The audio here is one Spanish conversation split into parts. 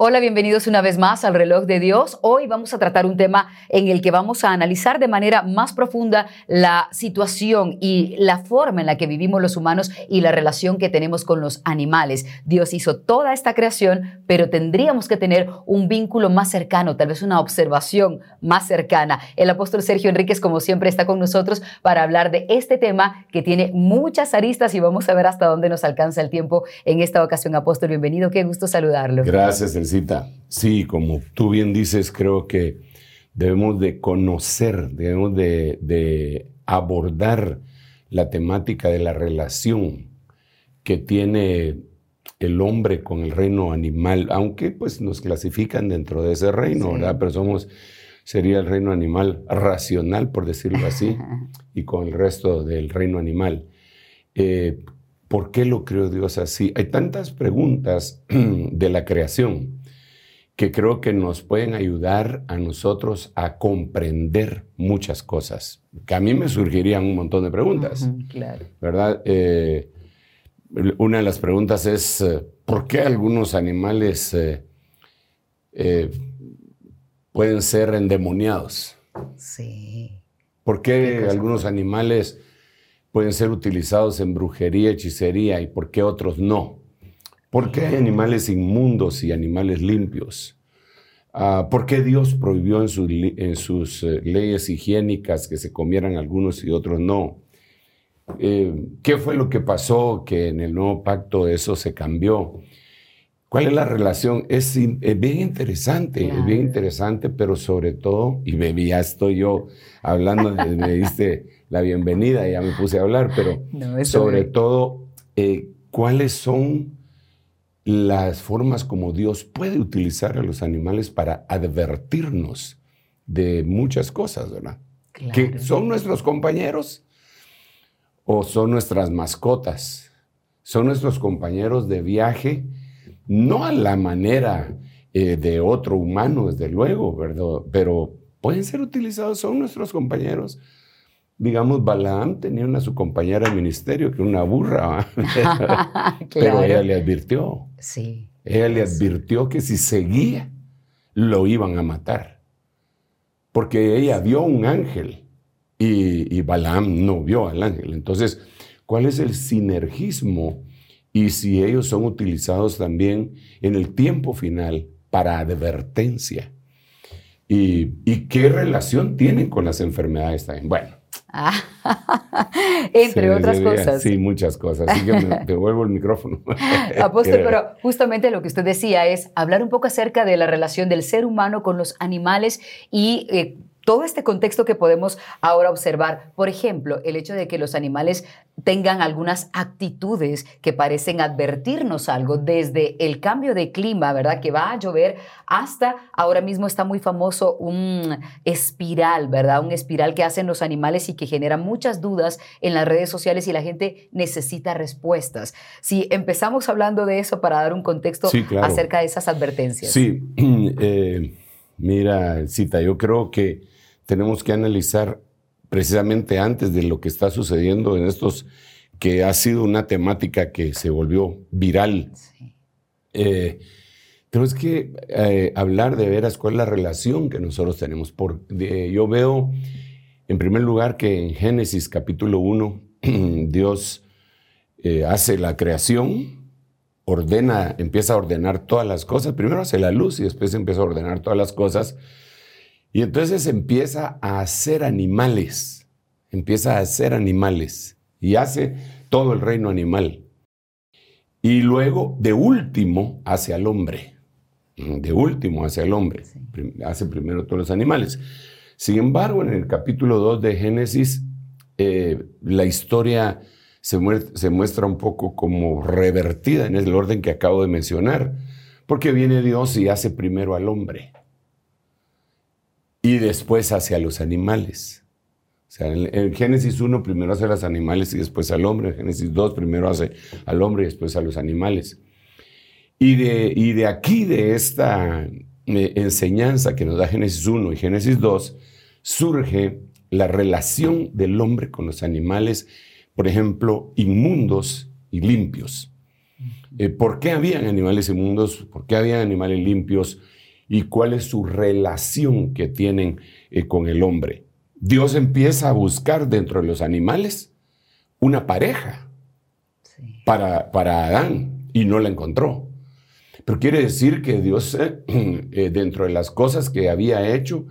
Hola, bienvenidos una vez más al reloj de Dios. Hoy vamos a tratar un tema en el que vamos a analizar de manera más profunda la situación y la forma en la que vivimos los humanos y la relación que tenemos con los animales. Dios hizo toda esta creación, pero tendríamos que tener un vínculo más cercano, tal vez una observación más cercana. El apóstol Sergio Enríquez, como siempre, está con nosotros para hablar de este tema que tiene muchas aristas y vamos a ver hasta dónde nos alcanza el tiempo en esta ocasión. Apóstol, bienvenido. Qué gusto saludarlo. Gracias, Sí, como tú bien dices, creo que debemos de conocer, debemos de, abordar la temática de la relación que tiene el hombre con el reino animal, aunque pues nos clasifican dentro de ese reino, ¿verdad? Pero somos, sería el reino animal racional, por decirlo así, y con el resto del reino animal. Eh, ¿Por qué lo creó Dios así? Hay tantas preguntas de la creación que creo que nos pueden ayudar a nosotros a comprender muchas cosas. Que a mí me surgirían un montón de preguntas. claro. ¿Verdad? Eh, una de las preguntas es, eh, ¿por qué algunos animales eh, pueden ser endemoniados? Sí. ¿Por qué, algunos animales pueden ser utilizados en brujería, hechicería y por qué otros no? ¿Por qué hay animales inmundos y animales limpios? Ah, ¿Por qué Dios prohibió en, sus eh, leyes higiénicas que se comieran algunos y otros no? Eh, ¿Qué fue lo que pasó que en el nuevo pacto eso se cambió? ¿Cuál es la relación? Es, bien interesante, es bien interesante, pero sobre todo, y ya estoy yo hablando, me diste la bienvenida, ya me puse a hablar, pero sobre todo, eh, ¿cuáles son las formas como Dios puede utilizar a los animales para advertirnos de muchas cosas, ¿verdad? Que son nuestros compañeros o son nuestras mascotas, son nuestros compañeros de viaje, no a la manera eh, de otro humano, desde luego, ¿verdad? Pero pueden ser utilizados, son nuestros compañeros digamos, Balaam tenía una su compañera de ministerio, que una burra, pero ella le advirtió. Sí. Ella le advirtió que si seguía, lo iban a matar. Porque ella vio un ángel y, y Balaam no vio al ángel. Entonces, ¿cuál es el sinergismo? Y si ellos son utilizados también en el tiempo final para advertencia. ¿Y, y qué relación tienen con las enfermedades también? Bueno, Entre otras cosas. Sí, muchas cosas. Así que me devuelvo el micrófono. Apóstol, pero justamente lo que usted decía es hablar un poco acerca de la relación del ser humano con los animales y eh, todo este contexto que podemos ahora observar. Por ejemplo, el hecho de que los animales tengan algunas actitudes que parecen advertirnos algo, desde el cambio de clima, ¿verdad? Que va a llover, hasta ahora mismo está muy famoso un espiral, ¿verdad? Un espiral que hacen los animales y que genera muchas dudas en las redes sociales y la gente necesita respuestas. Si empezamos hablando de eso para dar un contexto acerca de esas advertencias. Sí, eh, mira, Cita, yo creo que tenemos que analizar precisamente antes de lo que está sucediendo en estos, que ha sido una temática que se volvió viral. Eh, tenemos que eh, hablar de veras cuál es la relación que nosotros tenemos. Por, yo veo, en primer lugar, que en Génesis capítulo 1, Dios eh, hace la creación, ordena, empieza a ordenar todas las cosas. Primero hace la luz y después empieza a ordenar todas las cosas. Y entonces empieza a hacer animales, empieza a hacer animales y hace todo el reino animal. Y luego, de último, hace al hombre. De último, hace al hombre. Hace primero todos los animales. Sin embargo, en el capítulo 2 de Génesis, eh, la historia se, se muestra un poco como revertida en el orden que acabo de mencionar, porque viene Dios y hace primero al hombre. Y después hacia los animales. O sea, en, Génesis 1 primero hace a los animales y después al hombre. En Génesis 2 primero hace al hombre y después a los animales. Y de, y de aquí, de esta eh, enseñanza que nos da Génesis 1 y Génesis 2, surge la relación del hombre con los animales, por ejemplo, inmundos y limpios. Eh, ¿Por qué habían animales inmundos? ¿Por qué habían animales limpios? ¿Y cuál es su relación que tienen eh, con el hombre? Dios empieza a buscar dentro de los animales una pareja para, para Adán y no la encontró. Pero quiere decir que Dios, eh, dentro de las cosas que había hecho,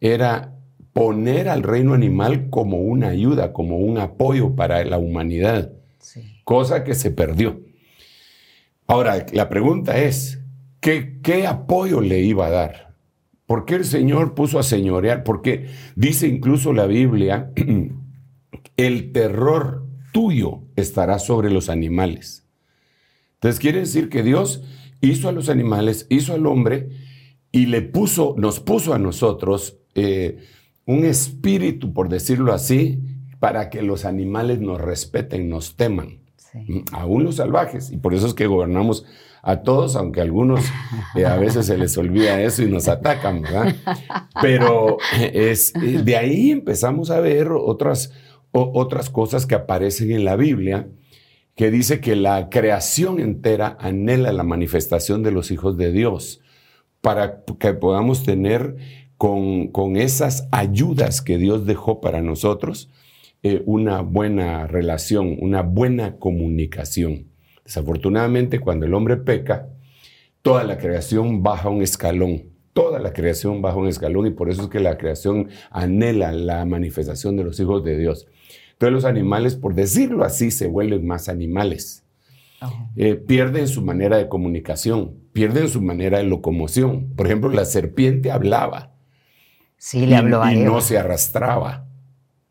era poner al reino animal como una ayuda, como un apoyo para la humanidad, cosa que se perdió. Ahora, la pregunta es, ¿qué, ¿qué apoyo le iba a dar? ¿Por qué el Señor puso a señorear? Porque dice incluso la Biblia, el terror tuyo estará sobre los animales. Entonces quiere decir que Dios hizo a los animales, hizo al hombre y le puso, nos puso a nosotros eh, un espíritu, por decirlo así, para que los animales nos respeten, nos teman. Aún los salvajes. Y por eso es que gobernamos a todos, aunque a algunos eh, a veces se les olvida eso y nos atacan, ¿verdad? Pero es, eh, de ahí empezamos a ver otras, otras cosas que aparecen en la Biblia, que dice que la creación entera anhela la manifestación de los hijos de Dios para que podamos tener con, con esas ayudas que Dios dejó para nosotros, eh, una buena relación, una buena comunicación. Desafortunadamente, cuando el hombre peca, toda la creación baja un escalón. Toda la creación baja un escalón y por eso es que la creación anhela la manifestación de los hijos de Dios. Entonces los animales, por decirlo así, se vuelven más animales. Eh, pierden su manera de comunicación, pierden su manera de locomoción. Por ejemplo, la serpiente hablaba. Sí, le habló y no se arrastraba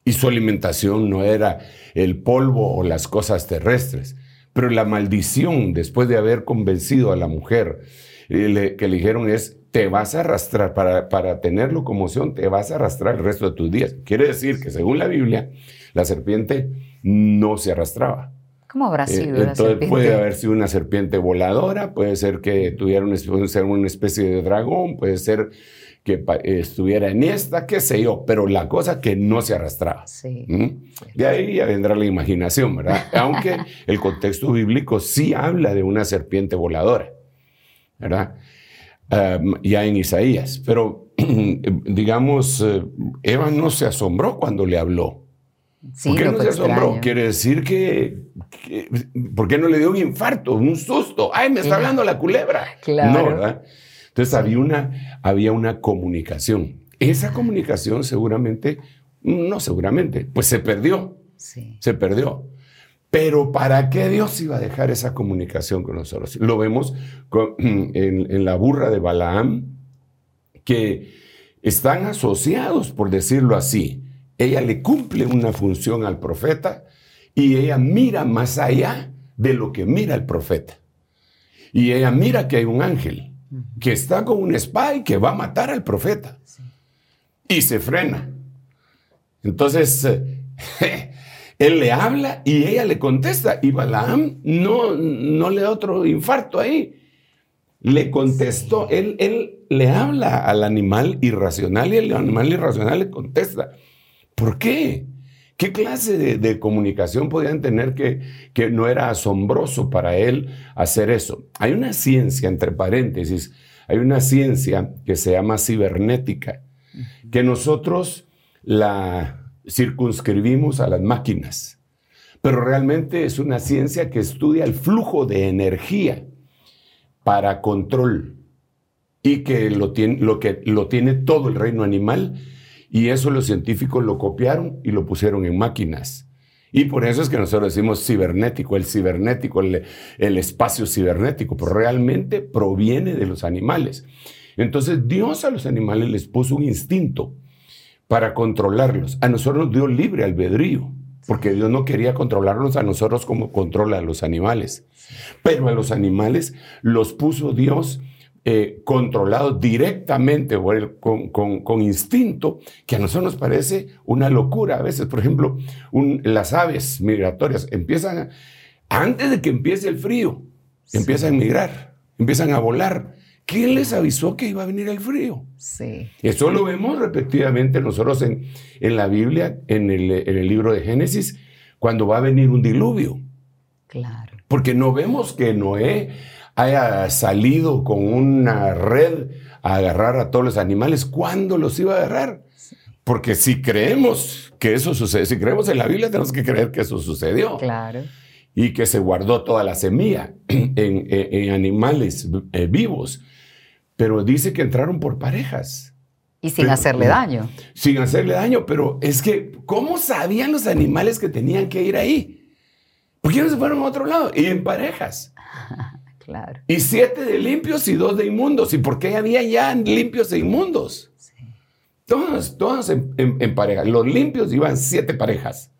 y su alimentación no era el polvo o las cosas terrestres. Pero la maldición, después de haber convencido a la mujer, eh, que le dijeron es, te vas a arrastrar, para, para tener locomoción, te vas a arrastrar el resto de tus días. Quiere decir que según la Biblia, la serpiente no se arrastraba. ¿Cómo habrá eh, sido la serpiente? Puede haber sido una serpiente voladora, puede ser que tuviera una, una especie de dragón, puede ser que estuviera en esta, qué sé yo, pero la cosa que no se arrastraba. Sí. De ahí ya vendrá la imaginación, ¿verdad? Aunque el contexto bíblico sí habla de una serpiente voladora, ¿verdad? ya en Isaías, pero digamos, eh, Eva no se asombró cuando le habló. Sí, ¿Por qué no se asombró? Quiere decir que, ¿Por qué no le dio un infarto, un susto? ¡Ay, me está hablando la culebra! Claro. No, ¿verdad? Entonces había una, había una comunicación. Esa comunicación seguramente, no seguramente, pues se perdió. Sí. Se perdió. Pero ¿para qué Dios iba a dejar esa comunicación con nosotros? Lo vemos en, la burra de Balaam, que están asociados, por decirlo así. Ella le cumple una función al profeta y ella mira más allá de lo que mira el profeta. Y ella mira que hay un ángel que está con un espada y que va a matar al profeta. Y se frena. Entonces, eh, él le habla y ella le contesta. Y Balaam no, no le da otro infarto ahí. Le contestó, él, él le habla al animal irracional y el animal irracional le contesta. ¿Por qué? ¿Qué clase de, comunicación podían tener que, que, no era asombroso para él hacer eso? Hay una ciencia, entre paréntesis, hay una ciencia que se llama cibernética, que nosotros la circunscribimos a las máquinas, pero realmente es una ciencia que estudia el flujo de energía para control y que lo tiene, lo que lo tiene todo el reino animal y eso los científicos lo copiaron y lo pusieron en máquinas. Y por eso es que nosotros decimos cibernético, el cibernético, el, espacio cibernético, pero realmente proviene de los animales. Entonces Dios a los animales les puso un instinto para controlarlos. A nosotros nos dio libre albedrío, porque Dios no quería controlarnos a nosotros como controla a los animales. Pero a los animales los puso Dios eh, controlados directamente con, instinto, que a nosotros nos parece una locura a veces. Por ejemplo, las aves migratorias empiezan, antes de que empiece el frío, empiezan a migrar, empiezan a volar. ¿Quién les avisó que iba a venir el frío? Sí. Eso lo vemos repetidamente nosotros en, en la Biblia, en el, en el libro de Génesis, cuando va a venir un diluvio. Claro. Porque no vemos que Noé haya salido con una red a agarrar a todos los animales, ¿cuándo los iba a agarrar? Porque si creemos que eso sucede, si creemos en la Biblia, tenemos que creer que eso sucedió. Claro. Y que se guardó toda la semilla en, animales eh, vivos. Pero dice que entraron por parejas. Y sin hacerle daño. Sin hacerle daño, pero es que, ¿cómo sabían los animales que tenían que ir ahí? ¿Por qué no se fueron a otro lado? Y en parejas. Y siete de limpios y dos de inmundos. ¿Y por qué había ya limpios e inmundos? Todos, todos en, en, pareja. Los limpios iban siete parejas.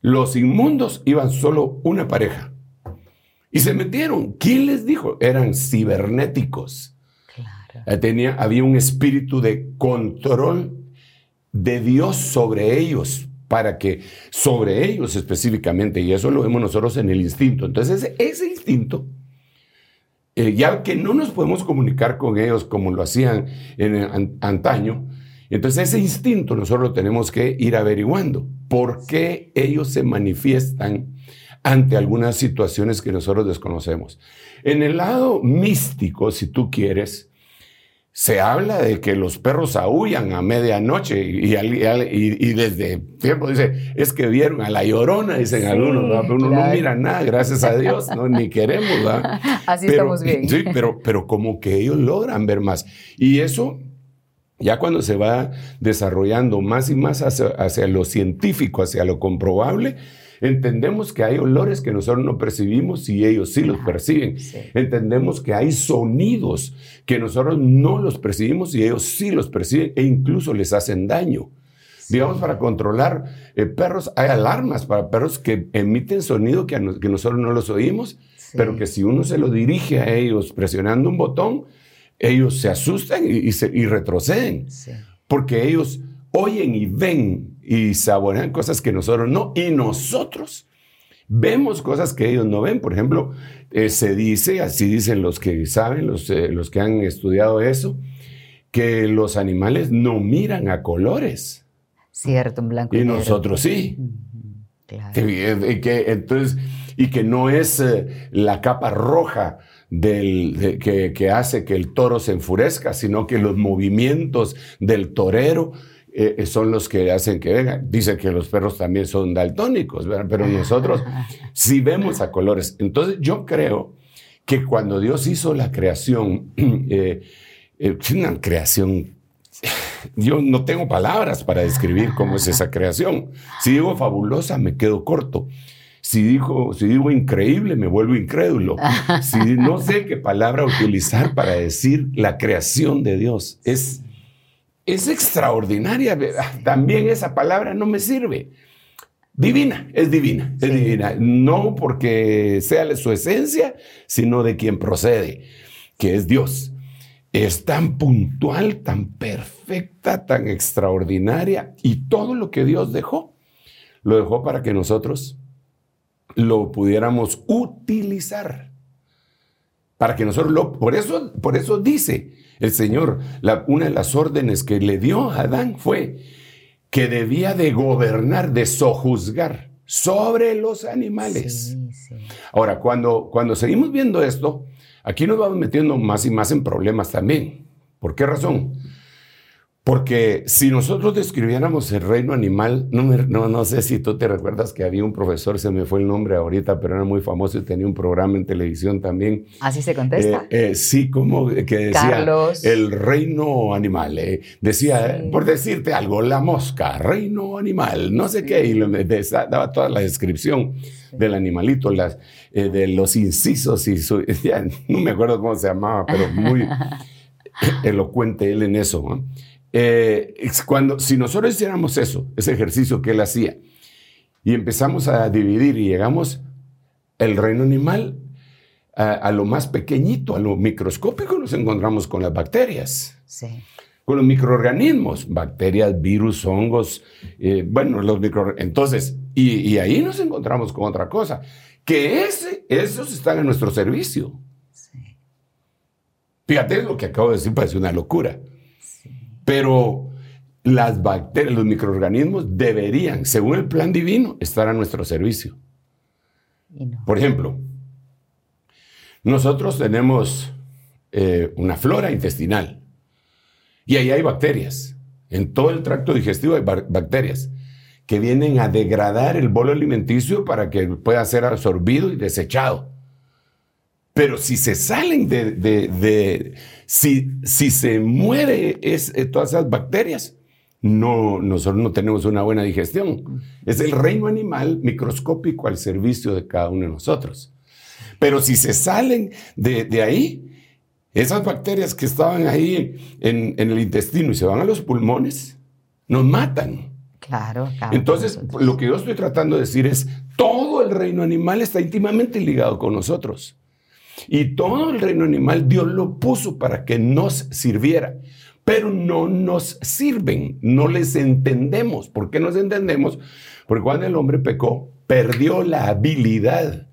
Los inmundos iban solo una pareja. Y se metieron. ¿Quién les dijo? Eran cibernéticos. Eh, tenía, había un espíritu de control de Dios sobre ellos, para que sobre ellos específicamente, y eso lo vemos nosotros en el instinto. Entonces, ese instinto eh, ya que no nos podemos comunicar con ellos como lo hacían en, antaño, entonces ese instinto nosotros lo tenemos que ir averiguando. ¿Por qué ellos se manifiestan ante algunas situaciones que nosotros desconocemos? En el lado místico, si tú quieres, se habla de que los perros aullan a medianoche y, y, desde tiempo dice, es que vieron a la llorona, dicen algunos, pero uno no mira nada, gracias a Dios, ¿no? ni queremos. ¿verdad? Así estamos bien. Sí, pero, pero como que ellos logran ver más. Y eso, ya cuando se va desarrollando más y más hacia, hacia lo científico, hacia lo comprobable, Entendemos que hay olores que nosotros no percibimos y ellos sí los perciben. Entendemos que hay sonidos que nosotros no los percibimos y ellos sí los perciben e incluso les hacen daño. Digamos, para controlar eh, perros, hay alarmas para perros que emiten sonido que, que nosotros no los oímos, pero que si uno se lo dirige a ellos presionando un botón, ellos se asustan y, se, y retroceden. Porque ellos oyen y ven y saborean cosas que nosotros no. Y nosotros vemos cosas que ellos no ven. Por ejemplo, eh, se dice, así dicen los que saben, los, eh, los que han estudiado eso, que los animales no miran a colores. Cierto, en blanco y, y nosotros sí. Claro. Y, que, entonces, y que no es eh, la capa roja del, que, que, hace que el toro se enfurezca, sino que los movimientos del torero eh, eh, son los que hacen que vengan. Dicen que los perros también son daltónicos, pero nosotros sí vemos a colores. Entonces yo creo que cuando Dios hizo la creación, eh, una creación, yo no tengo palabras para describir cómo es esa creación. Si digo fabulosa, me quedo corto. Si, digo, si digo increíble, me vuelvo incrédulo. Si no sé qué palabra utilizar para decir la creación de Dios, es es extraordinaria. También esa palabra no me sirve. Divina, es divina, es divina. No porque sea su esencia, sino de quien procede, que es Dios. Es tan puntual, tan perfecta, tan extraordinaria. Y todo lo que Dios dejó, lo dejó para que nosotros lo pudiéramos utilizar. Para que nosotros lo... Por eso, por eso dice, el Señor, una de las órdenes que le dio a Adán fue que debía de gobernar, de sojuzgar sobre los animales. Ahora, cuando, cuando seguimos viendo esto, aquí nos vamos metiendo más y más en problemas también. ¿Por qué razón? Porque si nosotros describiéramos el reino animal, no, no, no, sé si tú te recuerdas que había un profesor, se me fue el nombre ahorita, pero era muy famoso y tenía un programa en televisión también. ¿Así se contesta? Eh, eh, sí, como que decía el reino animal. Eh, decía, por decirte algo, la mosca, reino animal, no sé qué, y le, daba toda la descripción del animalito, las, de los incisos y su, ya, no me acuerdo cómo se llamaba, pero muy elocuente él en eso. Eh, cuando, si nosotros hiciéramos eso, ese ejercicio que él hacía, y empezamos a dividir y llegamos, el reino animal a, lo más pequeñito, a lo microscópico, nos encontramos con las bacterias. Sí. Con los microorganismos, bacterias, virus, hongos, eh, bueno, los microorganismos. Entonces, y, ahí nos encontramos con otra cosa, que ese, esos están a nuestro servicio. Sí. Fíjate lo que acabo de decir, parece una locura. Pero las bacterias, los microorganismos deberían, según el plan divino, estar a nuestro servicio. Por ejemplo, nosotros tenemos eh, una flora intestinal y ahí hay bacterias. En todo el tracto digestivo hay bacterias que vienen a degradar el bolo alimenticio para que pueda ser absorbido y desechado. Pero si se salen de, si, si, se muere es, eh, todas esas bacterias, no, nosotros no tenemos una buena digestión. Es el reino animal microscópico al servicio de cada uno de nosotros. Pero si se salen de, ahí, esas bacterias que estaban ahí en, el intestino y se van a los pulmones, nos matan. Claro, claro. Entonces, lo que yo estoy tratando de decir es, todo el reino animal está íntimamente ligado con nosotros. Y todo el reino animal Dios lo puso para que nos sirviera pero no nos sirven, no les entendemos. ¿Por qué nos entendemos? Porque cuando el hombre pecó, perdió la habilidad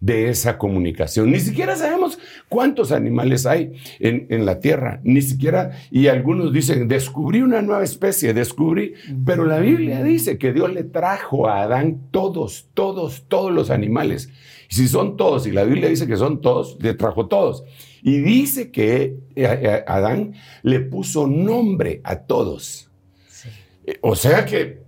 de esa comunicación. Ni siquiera sabemos cuántos animales hay en, la tierra, ni siquiera, y algunos dicen, descubrí una nueva especie, descubrí, pero la Biblia dice que Dios le trajo a Adán todos, todos, todos los animales. Y si son todos, y la Biblia dice que son todos, le trajo todos. Y dice que eh, eh, Adán le puso nombre a todos. Eh, o sea que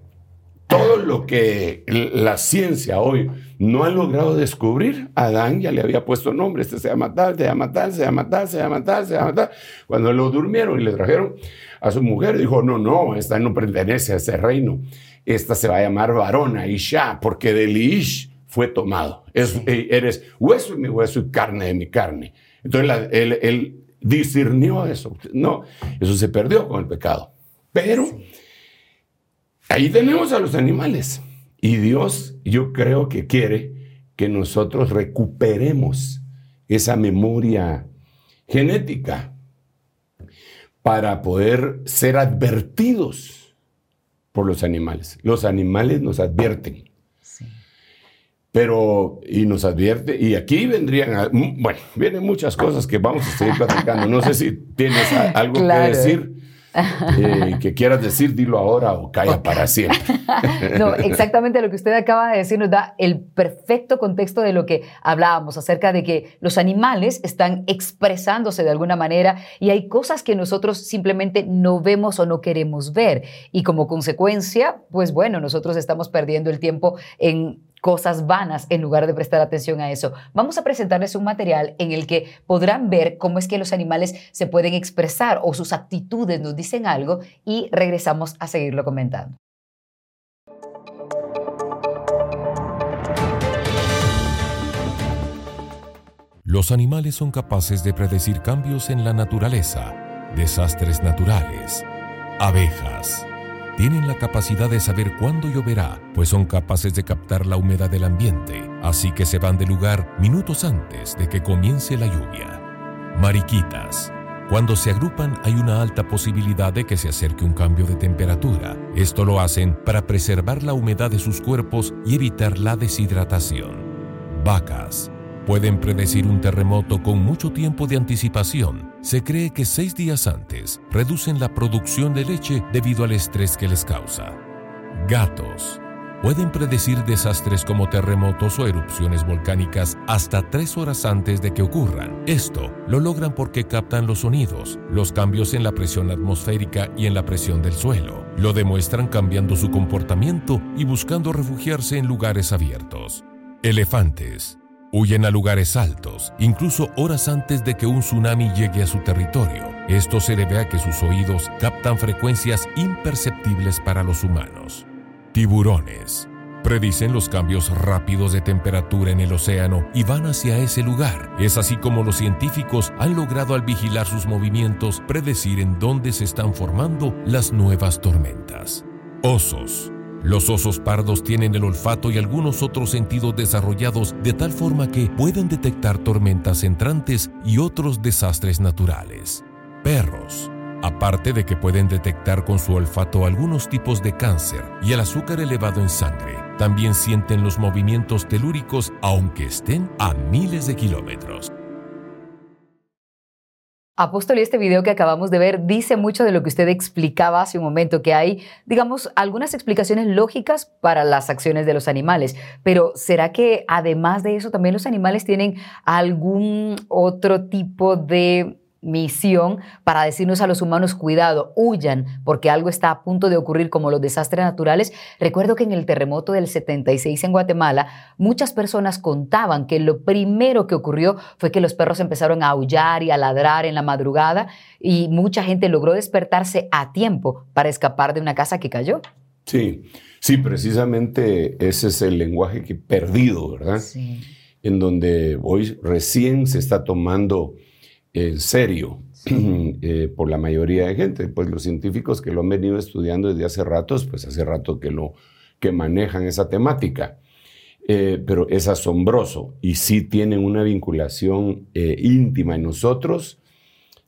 todo lo que la ciencia hoy no ha logrado descubrir, Adán ya le había puesto nombre. Este se llama tal, se llama tal, se llama tal, se llama tal, se llama tal. Cuando lo durmieron y le trajeron a su mujer, dijo, no, no, esta no pertenece a ese reino. Esta se va a llamar varona, Isha, porque del Ish fue tomado. eres hueso de mi hueso y carne de mi carne. Entonces él, discernió eso. No, eso se perdió con el pecado. Pero ahí tenemos a los animales. Y Dios, yo creo que quiere que nosotros recuperemos esa memoria genética para poder ser advertidos por los animales. Los animales nos advierten. Pero, y nos advierte, y aquí vendrían, bueno, vienen muchas cosas que vamos a seguir platicando. No sé si tienes algo que decir. Eh, que quieras decir, dilo ahora o calla para siempre. no, exactamente lo que usted acaba de decir nos da el perfecto contexto de lo que hablábamos acerca de que los animales están expresándose de alguna manera y hay cosas que nosotros simplemente no vemos o no queremos ver. Y como consecuencia, pues bueno, nosotros estamos perdiendo el tiempo en cosas vanas en lugar de prestar atención a eso. Vamos a presentarles un material en el que podrán ver cómo es que los animales se pueden expresar o sus actitudes nos dicen algo y regresamos a seguirlo comentando. Los animales son capaces de predecir cambios en la naturaleza, desastres naturales, abejas, tienen la capacidad de saber cuándo lloverá, pues son capaces de captar la humedad del ambiente, así que se van del lugar minutos antes de que comience la lluvia. Mariquitas. Cuando se agrupan hay una alta posibilidad de que se acerque un cambio de temperatura. Esto lo hacen para preservar la humedad de sus cuerpos y evitar la deshidratación. Vacas pueden predecir un terremoto con mucho tiempo de anticipación. Se cree que seis días antes reducen la producción de leche debido al estrés que les causa. Gatos pueden predecir desastres como terremotos o erupciones volcánicas hasta tres horas antes de que ocurran. Esto lo logran porque captan los sonidos, los cambios en la presión atmosférica y en la presión del suelo. Lo demuestran cambiando su comportamiento y buscando refugiarse en lugares abiertos. Elefantes Huyen a lugares altos, incluso horas antes de que un tsunami llegue a su territorio. Esto se debe a que sus oídos captan frecuencias imperceptibles para los humanos. Tiburones. Predicen los cambios rápidos de temperatura en el océano y van hacia ese lugar. Es así como los científicos han logrado al vigilar sus movimientos predecir en dónde se están formando las nuevas tormentas. Osos Los osos pardos tienen el olfato y algunos otros sentidos desarrollados de tal forma que pueden detectar tormentas entrantes y otros desastres naturales. Perros. Aparte de que pueden detectar con su olfato algunos tipos de cáncer y el azúcar elevado en sangre, también sienten los movimientos telúricos aunque estén a miles de kilómetros. Apóstol, este video que acabamos de ver dice mucho de lo que usted explicaba hace un momento, que hay, digamos, algunas explicaciones lógicas para las acciones de los animales, pero ¿será que además de eso también los animales tienen algún otro tipo de misión para decirnos a los humanos, cuidado, huyan, porque algo está a punto de ocurrir como los desastres naturales. Recuerdo que en el terremoto del 76 en Guatemala, muchas personas contaban que lo primero que ocurrió fue que los perros empezaron a aullar y a ladrar en la madrugada y mucha gente logró despertarse a tiempo para escapar de una casa que cayó. Sí, sí, precisamente ese es el lenguaje que perdido, ¿verdad? Sí. En donde hoy recién se está tomando en serio eh, por la mayoría de gente. Pues los científicos que lo han venido estudiando desde hace ratos, pues hace rato que, lo, que manejan esa temática. Eh, pero es asombroso y sí tienen una vinculación eh, íntima en nosotros.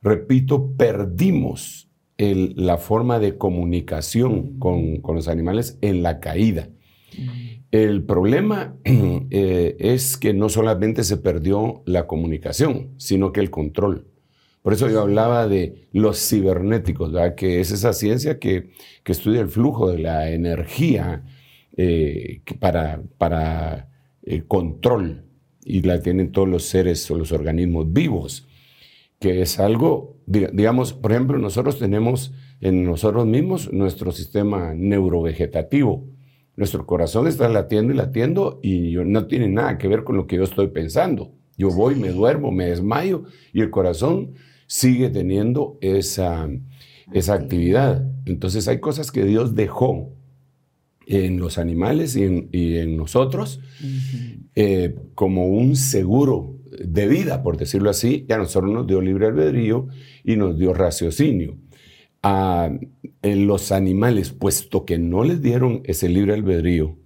Repito, perdimos la forma de comunicación con, con, los animales en la caída. El problema eh, es que no solamente se perdió la comunicación, sino que el control. Por eso yo hablaba de los cibernéticos, que es esa ciencia que, estudia el flujo de la energía eh, para, para el control y la tienen todos los seres o los organismos vivos, que es algo, digamos, por ejemplo, nosotros tenemos en nosotros mismos nuestro sistema neurovegetativo nuestro corazón está latiendo y latiendo y no tiene nada que ver con lo que yo estoy pensando. Yo voy, me duermo, me desmayo y el corazón sigue teniendo esa, esa actividad. Entonces hay cosas que Dios dejó en los animales y en, nosotros eh, como un seguro de vida, por decirlo así, y a nosotros nos dio libre albedrío y nos dio raciocinio a los animales, puesto que no les dieron ese libre albedrío,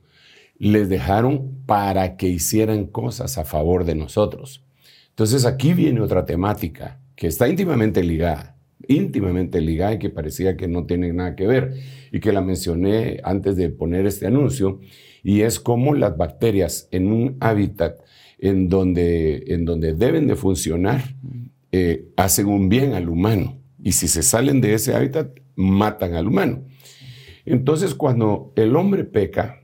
les dejaron para que hicieran cosas a favor de nosotros. Entonces aquí viene otra temática que está íntimamente ligada, íntimamente ligada y que parecía que no tiene nada que ver y que la mencioné antes de poner este anuncio, y es cómo las bacterias en un hábitat en donde, en donde deben de funcionar eh, hacen un bien al humano. Y si se salen de ese hábitat, matan al humano. Entonces, cuando el hombre peca,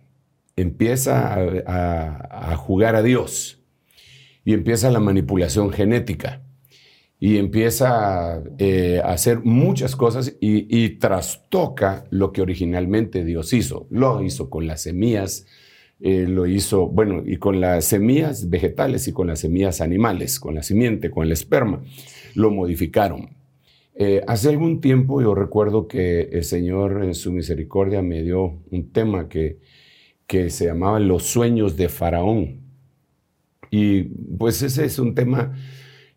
empieza a, jugar a Dios y empieza la manipulación genética y empieza eh, a hacer muchas cosas y, trastoca lo que originalmente Dios hizo. Lo hizo con las semillas, eh, lo hizo, bueno, y con las semillas vegetales y con las semillas animales, con la simiente, con el esperma, lo modificaron. Eh, hace algún tiempo yo recuerdo que el Señor en su misericordia me dio un tema que, que se llamaba Los sueños de Faraón. Y pues ese es un tema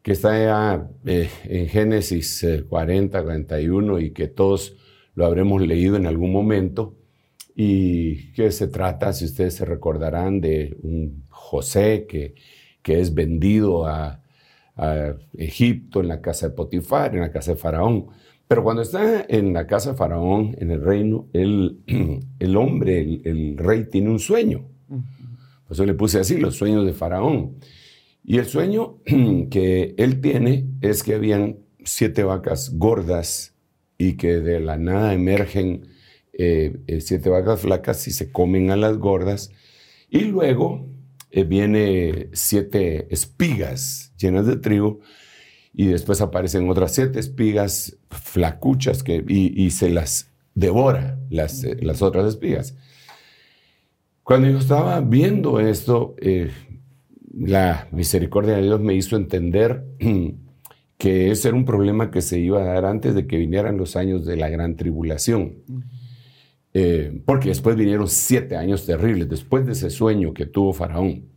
que está ya eh, en Génesis 40, eh, 41 y que todos lo habremos leído en algún momento. Y que se trata, si ustedes se recordarán, de un José que, que es vendido a, a Egipto, en la casa de Potifar, en la casa de Faraón. Pero cuando está en la casa de Faraón, en el reino, el, el hombre, el, rey, tiene un sueño. Por eso le puse así, los sueños de Faraón. Y el sueño que él tiene es que habían siete vacas gordas y que de la nada emergen eh, eh, siete vacas flacas y se comen a las gordas. Y luego eh, viene siete espigas llenas de trigo y después aparecen otras siete espigas flacuchas que, y, se las devora las, eh, las otras espigas. Cuando yo estaba viendo esto, eh, la misericordia de Dios me hizo entender que ese era un problema que se iba a dar antes de que vinieran los años de la gran tribulación. Eh, porque después vinieron siete años terribles, después de ese sueño que tuvo Faraón.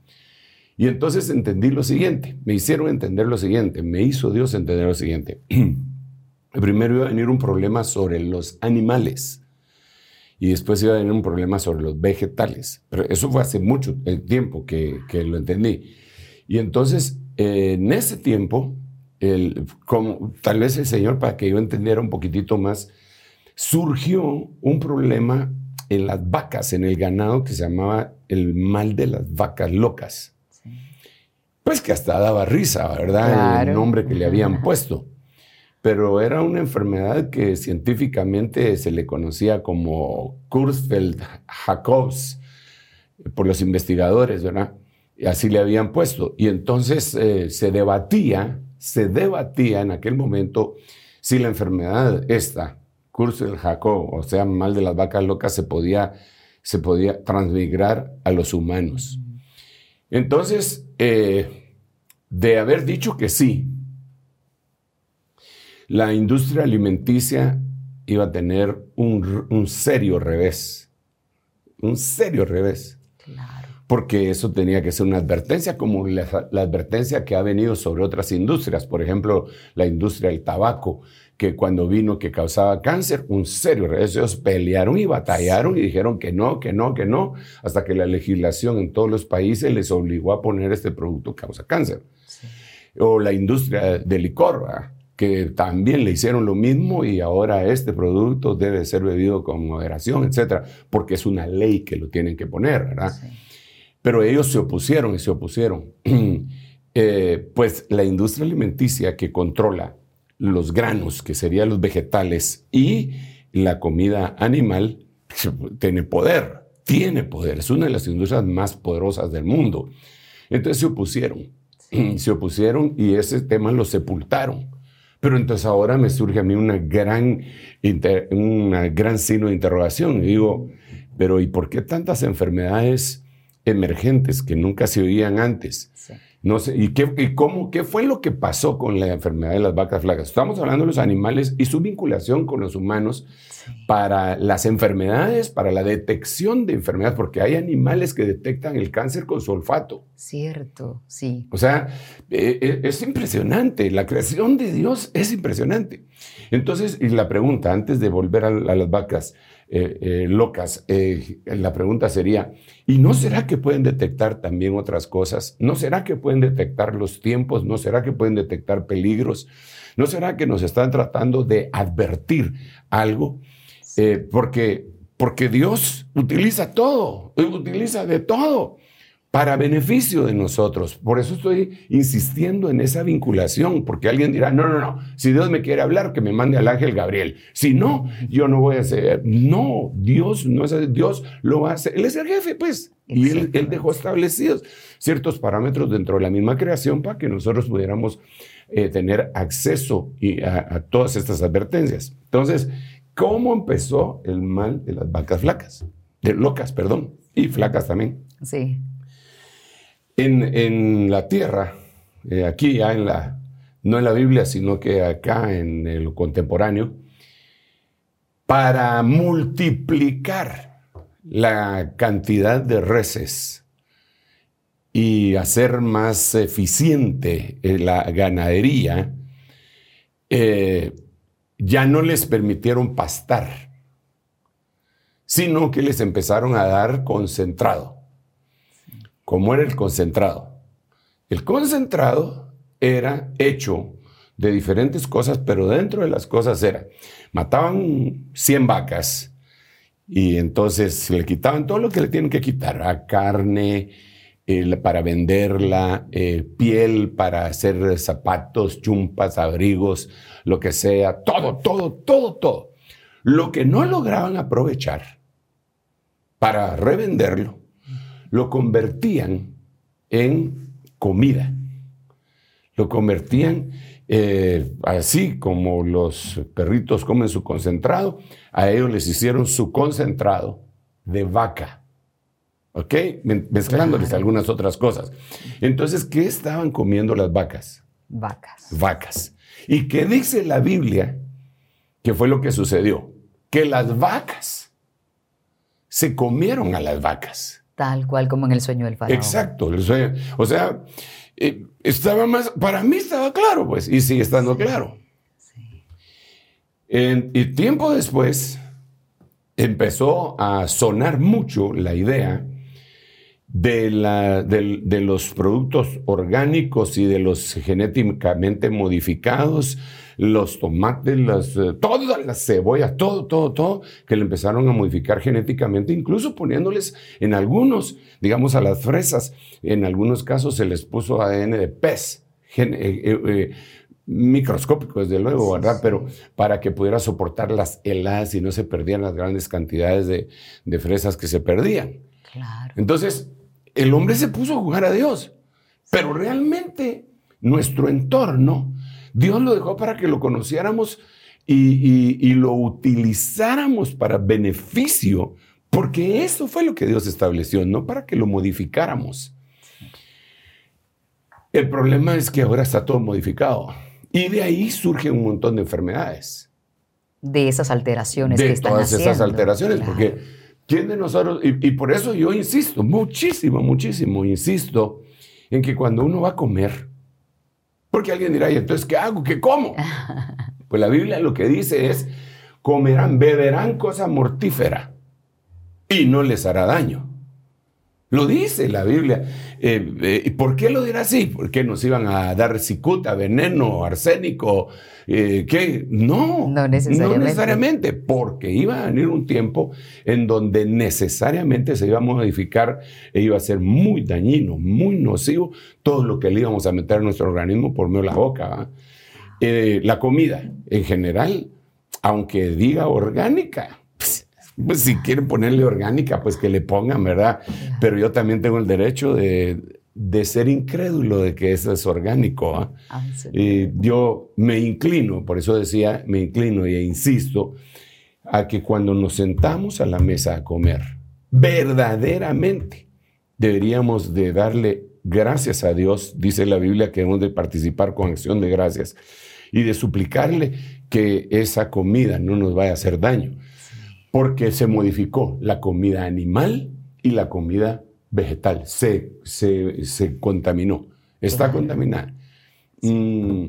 Y entonces entendí lo siguiente, me hicieron entender lo siguiente, me hizo Dios entender lo siguiente. Primero iba a venir un problema sobre los animales. y después iba a tener un problema sobre los vegetales. Pero eso fue hace mucho tiempo que, que lo entendí. Y entonces, eh, en ese tiempo, el, como, tal vez el Señor, para que yo entendiera un poquitito más, surgió un problema en las vacas, en el ganado, que se llamaba el mal de las vacas locas. Pues que hasta daba risa, ¿verdad? El nombre que le habían puesto. Pero era una enfermedad que científicamente se le conocía como Kurzfeld-Jacobs por los investigadores, ¿verdad? Y así le habían puesto. Y entonces eh, se debatía, se debatía en aquel momento si la enfermedad esta, Kurzfeld-Jacob, o sea, mal de las vacas locas, se podía, se podía transmigrar a los humanos. Entonces, eh, de haber dicho que sí, la industria alimenticia iba a tener un, serio revés, un serio revés. Claro. Porque eso tenía que ser una advertencia, como la, la, advertencia que ha venido sobre otras industrias, por ejemplo, la industria del tabaco, que cuando vino que causaba cáncer, un serio. Ellos pelearon y batallaron y dijeron que no, que no, que no, hasta que la legislación en todos los países les obligó a poner este producto que causa cáncer. O la industria del licor, ¿verdad? que también le hicieron lo mismo y ahora este producto debe ser bebido con moderación, etcétera, porque es una ley que lo tienen que poner, ¿verdad? Pero ellos se opusieron y se opusieron. Eh, pues la industria alimenticia que controla los granos, que serían los vegetales, y la comida animal, tiene poder, tiene poder, es una de las industrias más poderosas del mundo. Entonces se opusieron, se opusieron y ese tema lo sepultaron. Pero entonces ahora me surge a mí una gran, una gran signo de interrogación. Y digo, pero ¿y por qué tantas enfermedades emergentes que nunca se oían antes? No sé, ¿y, qué, y cómo, qué fue lo que pasó con la enfermedad de las vacas flacas? Estamos hablando de los animales y su vinculación con los humanos para las enfermedades, para la detección de enfermedades, porque hay animales que detectan el cáncer con su olfato. Cierto, sí. O sea, eh, eh, es impresionante, la creación de Dios es impresionante. Entonces, y la pregunta, antes de volver a las vacas, eh, eh, locas. Eh, la pregunta sería, ¿y no será que pueden detectar también otras cosas? ¿No será que pueden detectar los tiempos? ¿No será que pueden detectar peligros? ¿No será que nos están tratando de advertir algo? porque, porque Dios utiliza todo, utiliza de todo para beneficio de nosotros. Por eso estoy insistiendo en esa vinculación, porque alguien dirá, no, no, no, si Dios me quiere hablar, que me mande al ángel Gabriel. Si no, yo no voy a hacer. No, Dios no es Dios lo hacer. Él es el jefe, pues. Y él, dejó establecidos ciertos parámetros dentro de la misma creación para que nosotros pudiéramos eh, tener acceso a, a todas estas advertencias. Entonces, ¿cómo empezó el mal de las vacas flacas? De locas, perdón, y flacas también. Sí. En, la tierra, eh, aquí ya en la, no en la Biblia, sino que acá en el contemporáneo, para multiplicar la cantidad de reses y hacer más eficiente eh, la ganadería, eh, ya no les permitieron pastar, sino que les empezaron a dar concentrado. ¿Cómo era el concentrado? El concentrado era hecho de diferentes cosas, pero dentro de las cosas era, mataban 100 vacas y entonces le quitaban todo lo que le tienen que quitar, a carne para venderla, eh, piel para hacer zapatos, chumpas, abrigos, lo que sea, todo, todo, todo, todo. Lo que no lograban aprovechar para revenderlo, lo convertían en comida. Lo convertían eh, así como los perritos comen su concentrado, a ellos les hicieron su concentrado de vaca. ¿Ok? Mezclándoles algunas otras cosas. Entonces, ¿qué estaban comiendo las vacas? Vacas. Vacas. ¿Y qué dice la Biblia? ¿Qué fue lo que sucedió? Que las vacas se comieron a las vacas. Tal cual como en el sueño del faraón. Exacto, el sueño. O sea, eh, estaba más, para mí estaba claro, pues, y sigue estando claro. Sí. y tiempo después, empezó a sonar mucho la idea de, la, del- de los productos orgánicos y de los genéticamente modificados, los tomates, las, eh, todas las cebollas, todo, todo, todo, que le empezaron a modificar genéticamente, incluso poniéndoles en algunos, digamos a las fresas, en algunos casos se les puso ADN de pez, gen- eh, eh, microscópico desde luego, ¿verdad? Pero para que pudiera soportar las heladas y no se perdieran las grandes cantidades de, de fresas que se perdían. Claro. Entonces, el hombre se puso a jugar a Dios, pero realmente nuestro entorno, Dios lo dejó para que lo conociéramos y, y- y lo utilizáramos para beneficio, porque eso fue lo que Dios estableció, no para que lo modificáramos. El problema es que ahora está todo modificado y de ahí surgen un montón de enfermedades De esas alteraciones que de están todas esas alteraciones, Claro. porque ¿quién de nosotros? Y, y por eso yo insisto, muchísimo, muchísimo, insisto en que cuando uno va a comer, porque alguien dirá, ¿y entonces qué hago? ¿Qué como? Pues la Biblia lo que dice es, comerán, beberán cosa mortífera y no les hará daño. Lo dice la Biblia. Eh, eh, ¿y ¿Por qué lo dirá así? ¿Porque nos iban a dar cicuta, veneno, arsénico? Eh, ¿Qué? No, No necesariamente. No necesariamente, porque iba a venir un tiempo en donde necesariamente se iba a modificar e iba a ser muy dañino, muy nocivo todo lo que le íbamos a meter a nuestro organismo por medio de la boca. la comida en general, aunque diga orgánica, pues, si quieren ponerle orgánica, pues que le pongan, ¿verdad? Pero yo también tengo el derecho de, de ser incrédulo de que eso es orgánico. ¿ah? Absolutamente. Eh, yo me inclino, por eso decía, me inclino e insisto, a que cuando nos sentamos a la mesa a comer, verdaderamente deberíamos de darle gracias a Dios, dice la Biblia que hemos de participar con acción de gracias y de suplicarle que esa comida no nos vaya a hacer daño, porque se modificó la comida animal y la comida vegetal, se, se, se contaminó, está contaminada. Mm,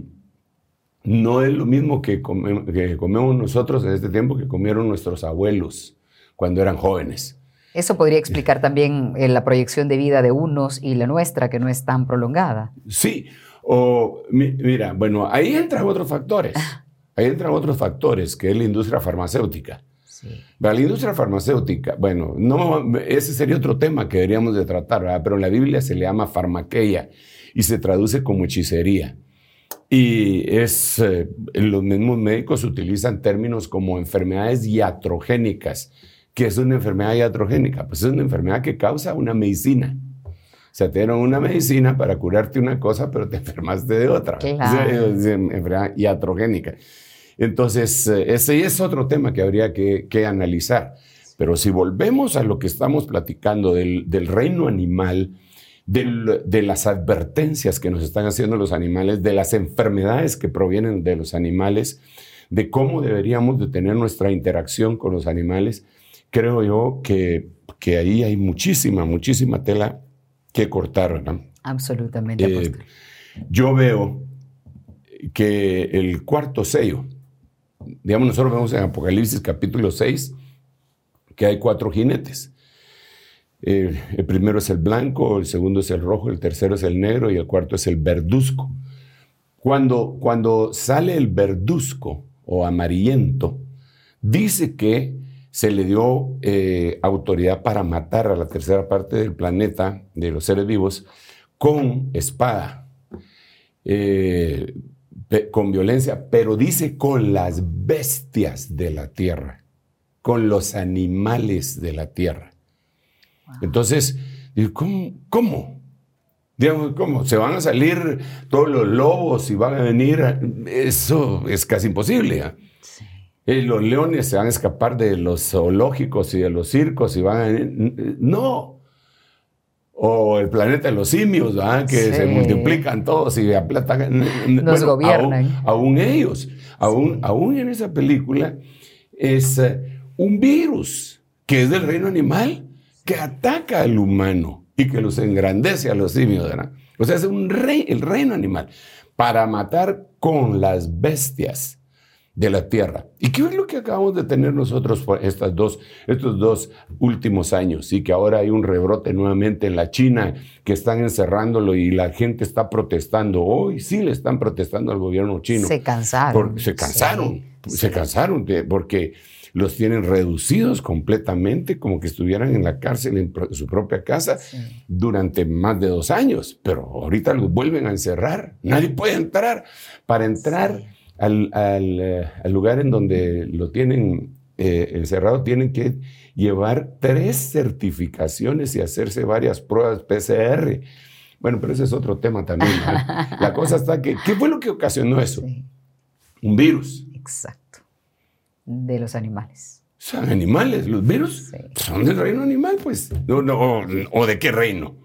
no es lo mismo que, come- que comemos nosotros en este tiempo que comieron nuestros abuelos cuando eran jóvenes. Eso podría explicar también eh, la proyección de vida de unos y la nuestra, que no es tan prolongada. Sí, o mi- mira, bueno, ahí entran otros factores. Ahí entran otros factores, que es la industria farmacéutica. Sí. La industria farmacéutica, bueno, no, ese sería otro tema que deberíamos de tratar, ¿verdad? pero en la Biblia se le llama farmaqueia y se traduce como hechicería. Y es, eh, los mismos médicos utilizan términos como enfermedades iatrogénicas. ¿Qué es una enfermedad iatrogénica? Pues es una enfermedad que causa una medicina. O sea, te dieron una medicina para curarte una cosa, pero te enfermaste de otra. Claro. O sea, es enfermedad iatrogénica. Entonces, eh, ese es otro tema que habría que, que analizar. Pero si volvemos a lo que estamos platicando del, del reino animal, del- de las advertencias que nos están haciendo los animales, de las enfermedades que provienen de los animales, de cómo deberíamos de tener nuestra interacción con los animales, creo yo que, que ahí hay muchísima, muchísima tela que cortar. ¿verdad? Absolutamente. Eh, yo veo que el cuarto sello, digamos, nosotros vemos en Apocalipsis capítulo 6 que hay cuatro jinetes. Eh, el primero es el blanco, el segundo es el rojo, el tercero es el negro y el cuarto es el verduzco. Cuando, cuando sale el verduzco o amarillento, dice que se le dio eh, autoridad para matar a la tercera parte del planeta, de los seres vivos, con espada, eh, con violencia, pero dice con las bestias de la tierra, con los animales de la tierra. Entonces, ¿cómo? ¿Cómo? Digamos, ¿cómo? ¿Se van a salir todos los lobos y van a venir? a- Eso es casi imposible. ¿ah? Eh, los leones se van a escapar de los zoológicos y de los circos y van a venir. No. O el planeta de los simios, ¿verdad? que Sí. se multiplican todos y aplatan. Nos gobiernan. Aún, aún ellos, aún, aún en esa película, es eh, un virus que es del reino animal que ataca al humano y que los engrandece a los simios. ¿verdad? O sea, es un rey, el reino animal para matar con las bestias de la tierra. ¿Y qué es lo que acabamos de tener nosotros por estas dos, estos dos últimos años? Y que ahora hay un rebrote nuevamente en la China, que están encerrándolo y la gente está protestando. Hoy sí le están protestando al gobierno chino. Se cansaron. se cansaron, se cansaron de, porque los tienen reducidos completamente, como que estuvieran en la cárcel en, su propia casa durante más de dos años. Pero ahorita los vuelven a encerrar. Nadie puede entrar. Para entrar al, eh, al, lugar en donde lo tienen eh, encerrado, tienen que llevar tres certificaciones y hacerse varias pruebas PCR. Bueno, pero ese es otro tema también. La cosa está que, ¿qué fue lo que ocasionó eso? Un virus. Exacto. De los animales. Son animales, los virus son del reino animal, pues. No, no, o de qué reino.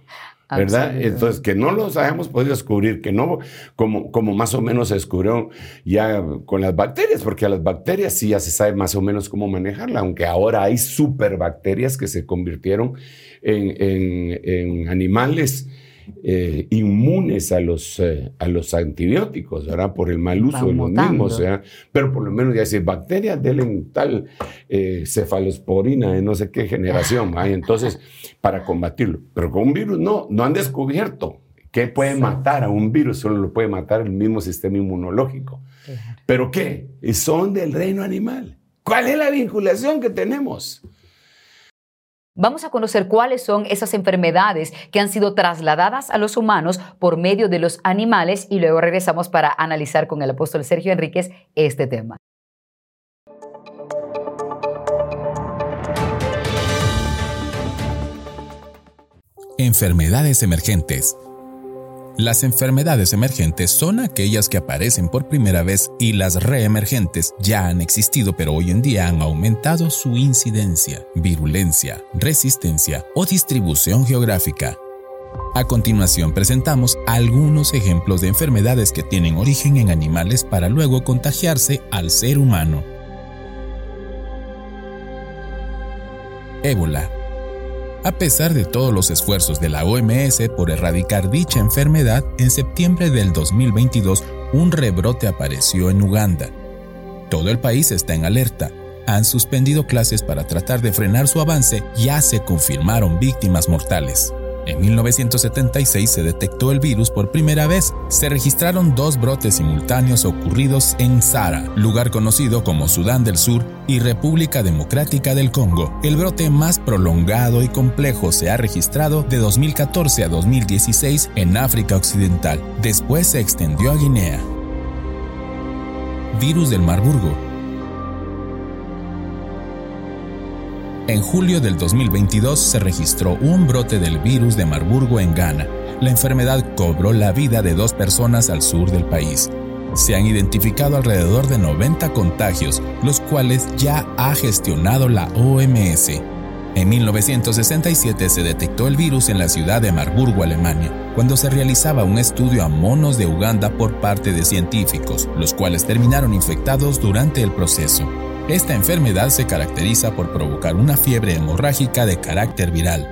¿Verdad? Entonces, que no los hayamos podido descubrir, que no, como, como más o menos se descubrió ya con las bacterias, porque a las bacterias sí ya se sabe más o menos cómo manejarla, aunque ahora hay superbacterias que se convirtieron en, en, en animales eh, inmunes a los, eh, a los antibióticos, ¿verdad? Por el mal uso de los mismos, Pero por lo menos ya dice, bacterias en tal eh, cefalosporina de no sé qué generación, Entonces, para combatirlo. Pero con un virus no, no han descubierto qué puede matar a un virus, solo lo puede matar el mismo sistema inmunológico. ¿Pero qué? Son del reino animal. ¿Cuál es la vinculación que tenemos? Vamos a conocer cuáles son esas enfermedades que han sido trasladadas a los humanos por medio de los animales y luego regresamos para analizar con el apóstol Sergio Enríquez este tema. Enfermedades emergentes. Las enfermedades emergentes son aquellas que aparecen por primera vez y las reemergentes ya han existido pero hoy en día han aumentado su incidencia, virulencia, resistencia o distribución geográfica. A continuación presentamos algunos ejemplos de enfermedades que tienen origen en animales para luego contagiarse al ser humano. Ébola a pesar de todos los esfuerzos de la OMS por erradicar dicha enfermedad, en septiembre del 2022 un rebrote apareció en Uganda. Todo el país está en alerta. Han suspendido clases para tratar de frenar su avance, ya se confirmaron víctimas mortales. En 1976 se detectó el virus por primera vez. Se registraron dos brotes simultáneos ocurridos en Zara, lugar conocido como Sudán del Sur y República Democrática del Congo. El brote más prolongado y complejo se ha registrado de 2014 a 2016 en África Occidental. Después se extendió a Guinea. Virus del Marburgo En julio del 2022 se registró un brote del virus de Marburgo en Ghana. La enfermedad cobró la vida de dos personas al sur del país. Se han identificado alrededor de 90 contagios, los cuales ya ha gestionado la OMS. En 1967 se detectó el virus en la ciudad de Marburgo, Alemania, cuando se realizaba un estudio a monos de Uganda por parte de científicos, los cuales terminaron infectados durante el proceso. Esta enfermedad se caracteriza por provocar una fiebre hemorrágica de carácter viral.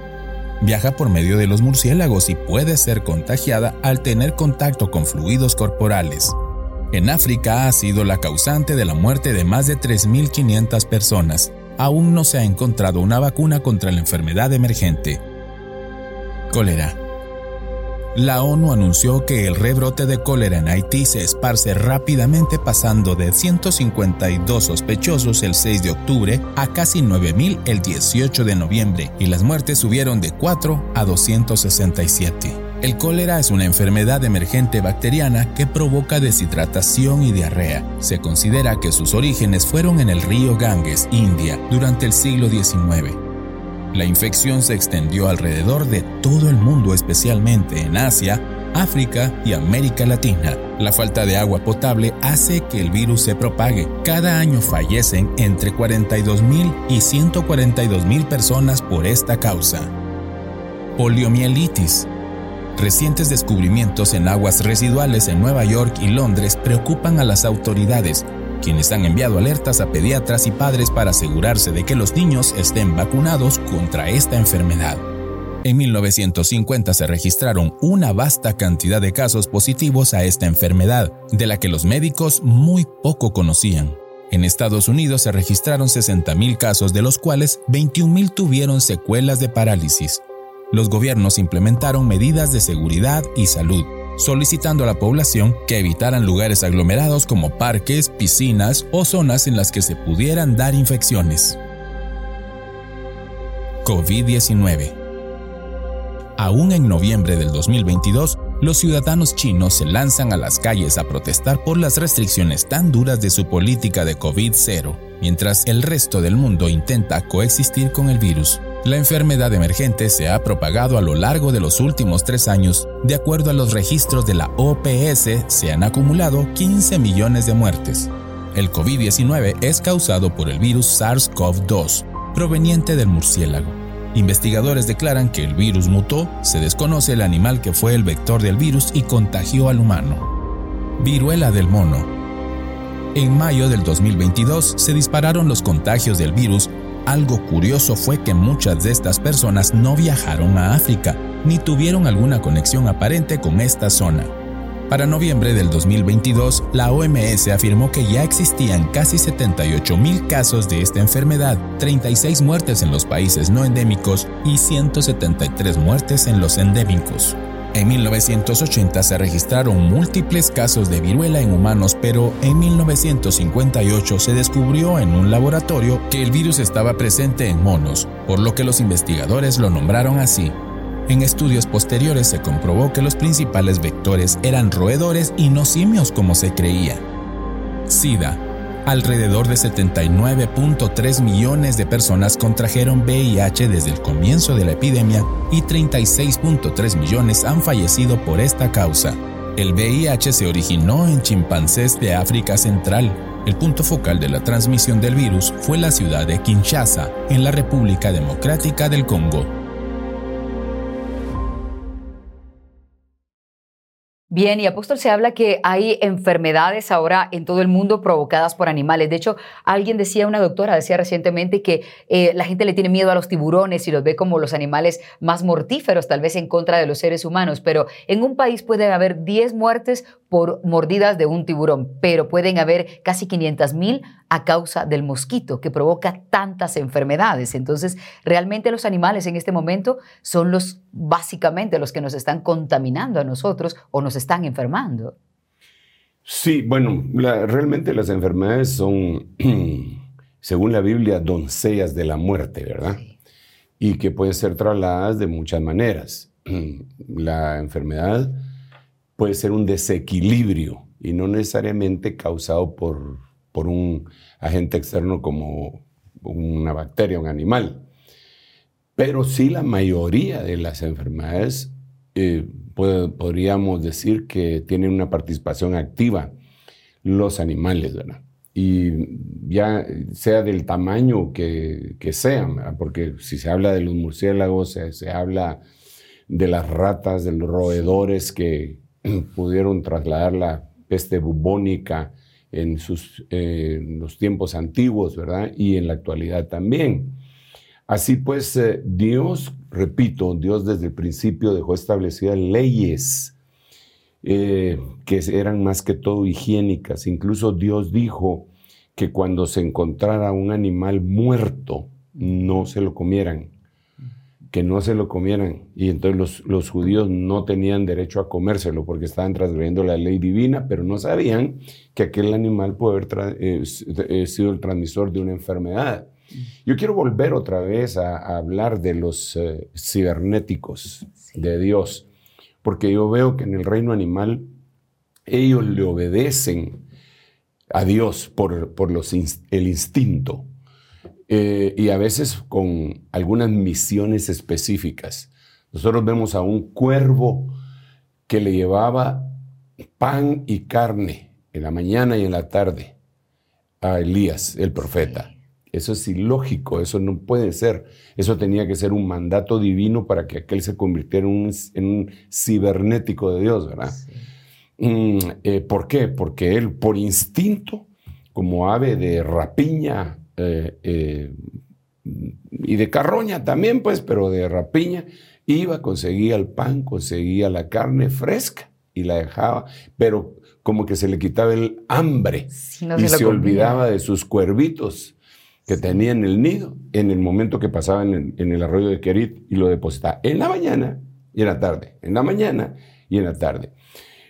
Viaja por medio de los murciélagos y puede ser contagiada al tener contacto con fluidos corporales. En África ha sido la causante de la muerte de más de 3.500 personas. Aún no se ha encontrado una vacuna contra la enfermedad emergente. Cólera. La ONU anunció que el rebrote de cólera en Haití se esparce rápidamente pasando de 152 sospechosos el 6 de octubre a casi 9.000 el 18 de noviembre y las muertes subieron de 4 a 267. El cólera es una enfermedad emergente bacteriana que provoca deshidratación y diarrea. Se considera que sus orígenes fueron en el río Ganges, India, durante el siglo XIX. La infección se extendió alrededor de todo el mundo, especialmente en Asia, África y América Latina. La falta de agua potable hace que el virus se propague. Cada año fallecen entre 42.000 y 142.000 personas por esta causa. Poliomielitis. Recientes descubrimientos en aguas residuales en Nueva York y Londres preocupan a las autoridades, quienes han enviado alertas a pediatras y padres para asegurarse de que los niños estén vacunados contra esta enfermedad. En 1950 se registraron una vasta cantidad de casos positivos a esta enfermedad, de la que los médicos muy poco conocían. En Estados Unidos se registraron 60.000 casos, de los cuales 21.000 tuvieron secuelas de parálisis. Los gobiernos implementaron medidas de seguridad y salud, solicitando a la población que evitaran lugares aglomerados como parques, piscinas o zonas en las que se pudieran dar infecciones. COVID-19 Aún en noviembre del 2022, los ciudadanos chinos se lanzan a las calles a protestar por las restricciones tan duras de su política de COVID-0, mientras el resto del mundo intenta coexistir con el virus. La enfermedad emergente se ha propagado a lo largo de los últimos tres años. De acuerdo a los registros de la OPS, se han acumulado 15 millones de muertes. El COVID-19 es causado por el virus SARS-CoV-2, proveniente del murciélago. Investigadores declaran que el virus mutó, se desconoce el animal que fue el vector del virus y contagió al humano. Viruela del mono. En mayo del 2022 se dispararon los contagios del virus. Algo curioso fue que muchas de estas personas no viajaron a África ni tuvieron alguna conexión aparente con esta zona. Para noviembre del 2022, la OMS afirmó que ya existían casi 78 mil casos de esta enfermedad, 36 muertes en los países no endémicos y 173 muertes en los endémicos. En 1980 se registraron múltiples casos de viruela en humanos, pero en 1958 se descubrió en un laboratorio que el virus estaba presente en monos, por lo que los investigadores lo nombraron así, en estudios posteriores se comprobó que los principales vectores eran roedores y no simios como se creía. SIDA. Alrededor de 79.3 millones de personas contrajeron VIH desde el comienzo de la epidemia y 36.3 millones han fallecido por esta causa. El VIH se originó en chimpancés de África Central. El punto focal de la transmisión del virus fue la ciudad de Kinshasa, en la República Democrática del Congo. Bien, y apóstol se habla que hay enfermedades ahora en todo el mundo provocadas por animales. De hecho, alguien decía, una doctora decía recientemente que eh, la gente le tiene miedo a los tiburones y los ve como los animales más mortíferos, tal vez en contra de los seres humanos. Pero en un país puede haber 10 muertes por mordidas de un tiburón, pero pueden haber casi 500 mil a causa del mosquito que provoca tantas enfermedades. Entonces, realmente los animales en este momento son los básicamente los que nos están contaminando a nosotros o nos están enfermando. Sí, bueno, realmente las enfermedades son, según la Biblia, doncellas de la muerte, ¿verdad? Y que pueden ser trasladadas de muchas maneras. La enfermedad puede ser un desequilibrio y no necesariamente causado por, por un agente externo como una bacteria, un animal. Pero sí la mayoría de las enfermedades eh, podríamos decir que tienen una participación activa los animales, ¿verdad? Y ya sea del tamaño que, que sean, porque si se habla de los murciélagos, se, habla de las ratas, de los roedores que pudieron trasladar la peste bubónica en, sus, los tiempos antiguos, ¿verdad? Y en la actualidad también. Así pues, eh, Dios, repito, Dios desde el principio dejó establecidas leyes eh, que eran más que todo higiénicas. Incluso Dios dijo que cuando se encontrara un animal muerto, no se lo comieran, que no se lo comieran. Y entonces los, judíos no tenían derecho a comérselo porque estaban transgrediendo la ley divina, pero no sabían que aquel animal puede haber eh, sido el transmisor de una enfermedad. Yo quiero volver otra vez a, hablar de los eh, cibernéticos de Dios, porque yo veo que en el reino animal ellos le obedecen a Dios por, por los, el instinto eh, y a veces con algunas misiones específicas. Nosotros vemos a un cuervo que le llevaba pan y carne en la mañana y en la tarde a Elías, el profeta. Eso es ilógico, eso no puede ser. Eso tenía que ser un mandato divino para que aquel se convirtiera en un, cibernético de Dios, ¿verdad? Mm, eh, ¿Por qué? Porque él, por instinto, como ave de rapiña eh, eh, y de carroña también, pues, pero de rapiña, iba, conseguía el pan, conseguía la carne fresca y la dejaba, pero como que se le quitaba el hambre no y se olvidaba de sus cuervitos que tenía en el nido en el momento que pasaba en el, en el arroyo de Kerit y lo depositaba en la mañana y en la tarde, en la mañana y en la tarde.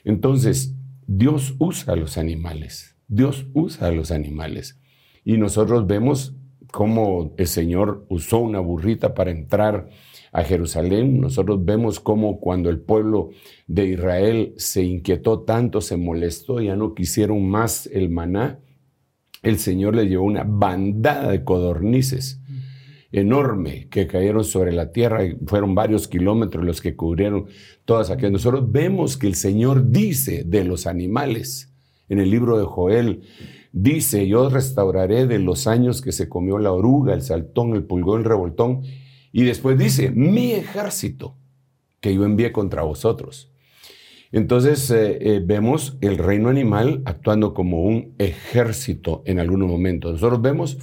Entonces, Dios usa a los animales, Dios usa a los animales. Y nosotros vemos cómo el Señor usó una burrita para entrar a Jerusalén. Nosotros vemos cómo cuando el pueblo de Israel se inquietó tanto, se molestó, ya no quisieron más el maná, el Señor le llevó una bandada de codornices enorme que cayeron sobre la tierra y fueron varios kilómetros los que cubrieron todas aquellas. Nosotros vemos que el Señor dice de los animales en el libro de Joel, dice, yo restauraré de los años que se comió la oruga, el saltón, el pulgón, el revoltón, y después dice, mi ejército que yo envié contra vosotros. Entonces eh, eh, vemos el reino animal actuando como un ejército en algunos momentos. Nosotros vemos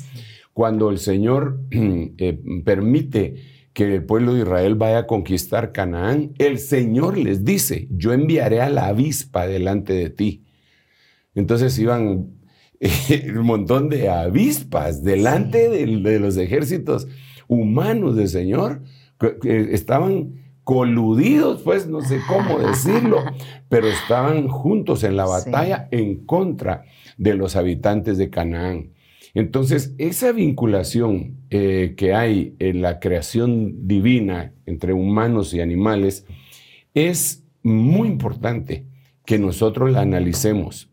cuando el Señor eh, permite que el pueblo de Israel vaya a conquistar Canaán, el Señor les dice, yo enviaré a la avispa delante de ti. Entonces iban un montón de avispas delante de, de los ejércitos humanos del Señor, que, que estaban coludidos, pues no sé cómo decirlo, pero estaban juntos en la Sí. batalla en contra de los habitantes de Canaán. Entonces, esa vinculación eh, que hay en la creación divina entre humanos y animales es muy importante que nosotros la analicemos.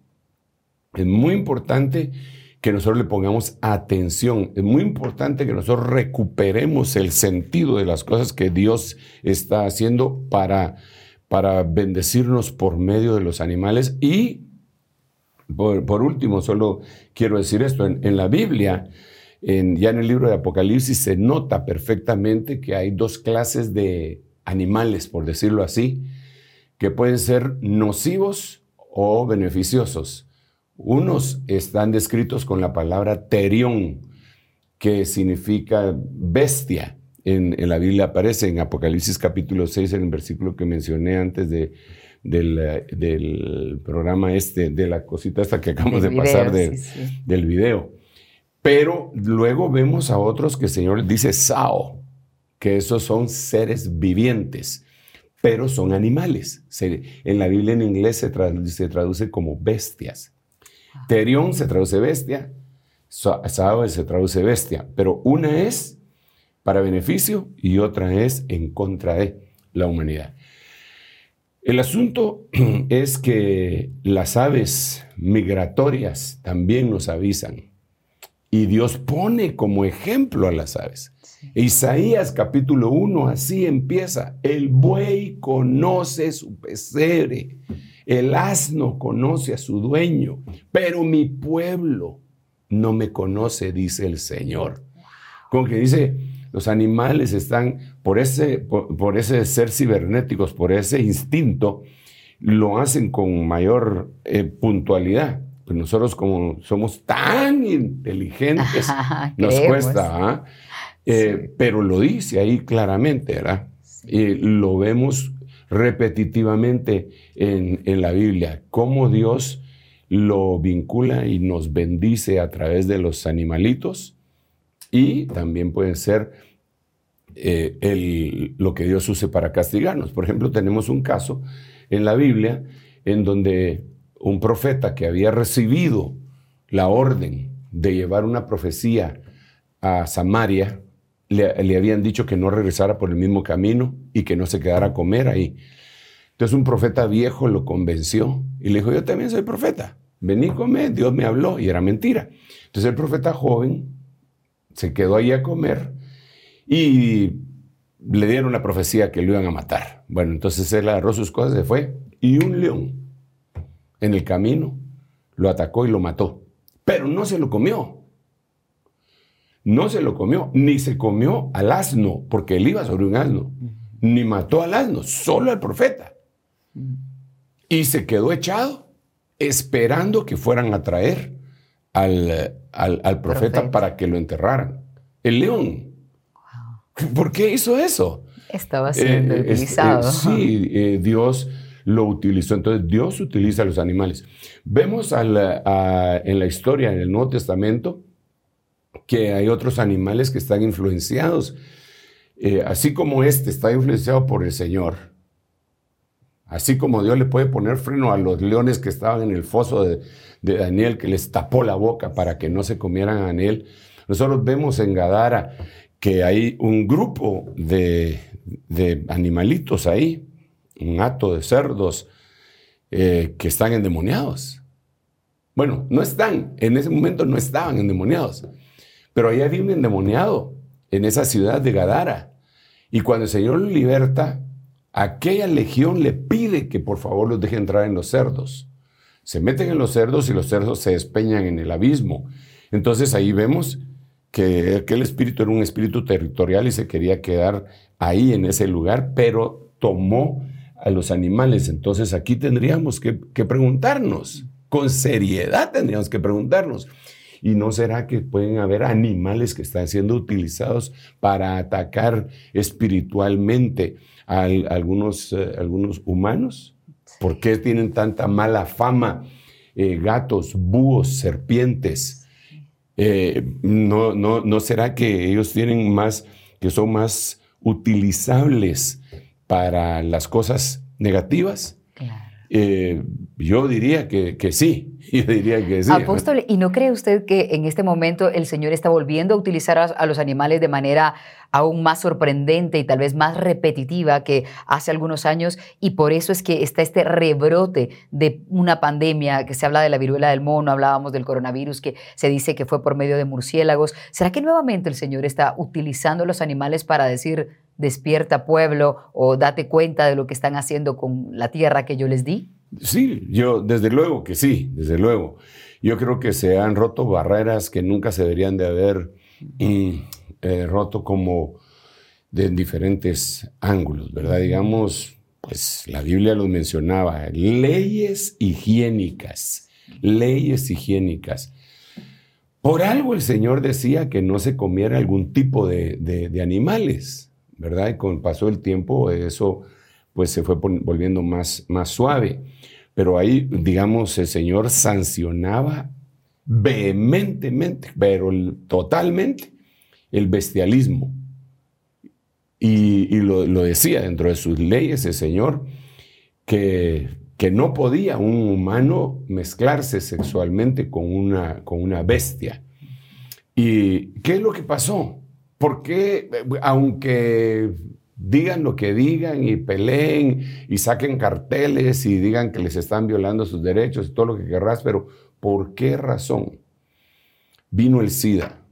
Es muy importante que nosotros le pongamos atención. Es muy importante que nosotros recuperemos el sentido de las cosas que Dios está haciendo para, para bendecirnos por medio de los animales. Y por, último, solo quiero decir esto, en, la Biblia, ya en el libro de Apocalipsis se nota perfectamente que hay dos clases de animales, por decirlo así, que pueden ser nocivos o beneficiosos. Unos están descritos con la palabra terión, que significa bestia. En, en la Biblia aparece en Apocalipsis capítulo 6, en el versículo que mencioné antes de, del, del programa este, de la cosita esta que acabamos de pasar video, de- sí, sí. del video. Pero luego vemos a otros que el Señor dice Sao, que esos son seres vivientes, pero son animales. En la Biblia en inglés se, se traduce como bestias. Terión se traduce bestia, Sa- Sao se traduce bestia, pero una es para beneficio y otra es en contra de la humanidad. El asunto es que las aves migratorias también nos avisan. Y Dios pone como ejemplo a las aves. Isaías capítulo 1 así empieza, el buey conoce su pesebre, el asno conoce a su dueño, pero mi pueblo no me conoce, dice el Señor. Como que dice, los animales están, por ese, por, por ese ser cibernéticos, por ese instinto, lo hacen con mayor eh, puntualidad. Pues nosotros como somos tan inteligentes, nos Creemos. cuesta, ¿ah? Eh, Sí. pero lo dice ahí claramente, ¿verdad? Lo vemos repetitivamente en, en la Biblia, cómo Dios lo vincula y nos bendice a través de los animalitos y también puede ser eh, el- lo que Dios use para castigarnos. Por ejemplo, tenemos un caso en la Biblia en donde un profeta que había recibido la orden de llevar una profecía a Samaria, le, habían dicho que no regresara por el mismo camino y que no se quedara a comer ahí. Entonces un profeta viejo lo convenció y le dijo, yo también soy profeta, vení comer, Dios me habló y era mentira. Entonces el profeta joven se quedó ahí a comer y le dieron la profecía que lo iban a matar. Bueno, entonces él agarró sus cosas, se fue y un león en el camino lo atacó y lo mató, pero no se lo comió. No se lo comió, ni se comió al asno, porque él iba sobre un asno, ni mató al asno, solo al profeta. Y se quedó echado esperando que fueran a traer al, al- al profeta, Profeta. para que lo enterraran. El león. ¿Por qué hizo eso? Estaba siendo Eh, utilizado. eh, sí, eh, Dios lo utilizó. Entonces Dios utiliza a los animales. Vemos en la historia, en el Nuevo Testamento, que hay otros animales que están influenciados. Eh, así como este está influenciado por el Señor, así como Dios le puede poner freno a los leones que estaban en el foso de, Daniel, que les tapó la boca para que no se comieran a Daniel, nosotros vemos en Gadara que hay un grupo de, animalitos ahí, un hato de cerdos eh, que están endemoniados. Bueno, no están, en ese momento no estaban endemoniados, pero ahí había un endemoniado en esa ciudad de Gadara. Y cuando el Señor lo liberta, aquella legión le pide que por favor los deje entrar en los cerdos. Se meten en los cerdos y los cerdos se despeñan en el abismo. Entonces ahí vemos que aquel espíritu era un espíritu territorial y se quería quedar ahí en ese lugar, pero tomó a los animales. Entonces aquí tendríamos que, preguntarnos, con seriedad tendríamos que preguntarnos. ¿Y no será que pueden haber animales que están siendo utilizados para atacar espiritualmente a, algunos, eh, algunos humanos? ¿Por qué tienen tanta mala fama eh, gatos, búhos, serpientes? Eh, no, no, ¿no será que ellos tienen más, que son más utilizables para las cosas negativas? Eh, yo diría que, que sí, Yo diría que sí. Apóstol, ¿y no cree usted que en este momento el Señor está volviendo a utilizar a, los animales de manera aún más sorprendente y tal vez más repetitiva que hace algunos años? Y por eso es que está este rebrote de una pandemia, que se habla de la viruela del mono, hablábamos del coronavirus, que se dice que fue por medio de murciélagos. ¿Será que nuevamente el Señor está utilizando los animales para decir, despierta pueblo o date cuenta de lo que están haciendo con la tierra que yo les di? Sí, yo desde luego que sí, desde luego. Yo creo que se han roto barreras que nunca se deberían de haber eh, roto como de diferentes ángulos, ¿verdad? Digamos, pues la Biblia los mencionaba, leyes higiénicas, leyes higiénicas. Por algo el Señor decía que no se comiera algún tipo de, de animales, ¿verdad? Y con el paso del tiempo eso pues se fue volviendo más, más suave. Pero ahí, digamos, el Señor sancionaba vehementemente, pero totalmente, el bestialismo. Y, lo, decía dentro de sus leyes el Señor, que, que no podía un humano mezclarse sexualmente con una, con una bestia. ¿Y qué es lo que pasó? Porque, aunque digan lo que digan y peleen y saquen carteles y digan que les están violando sus derechos y todo lo que querrás, pero ¿por qué razón vino el SIDA?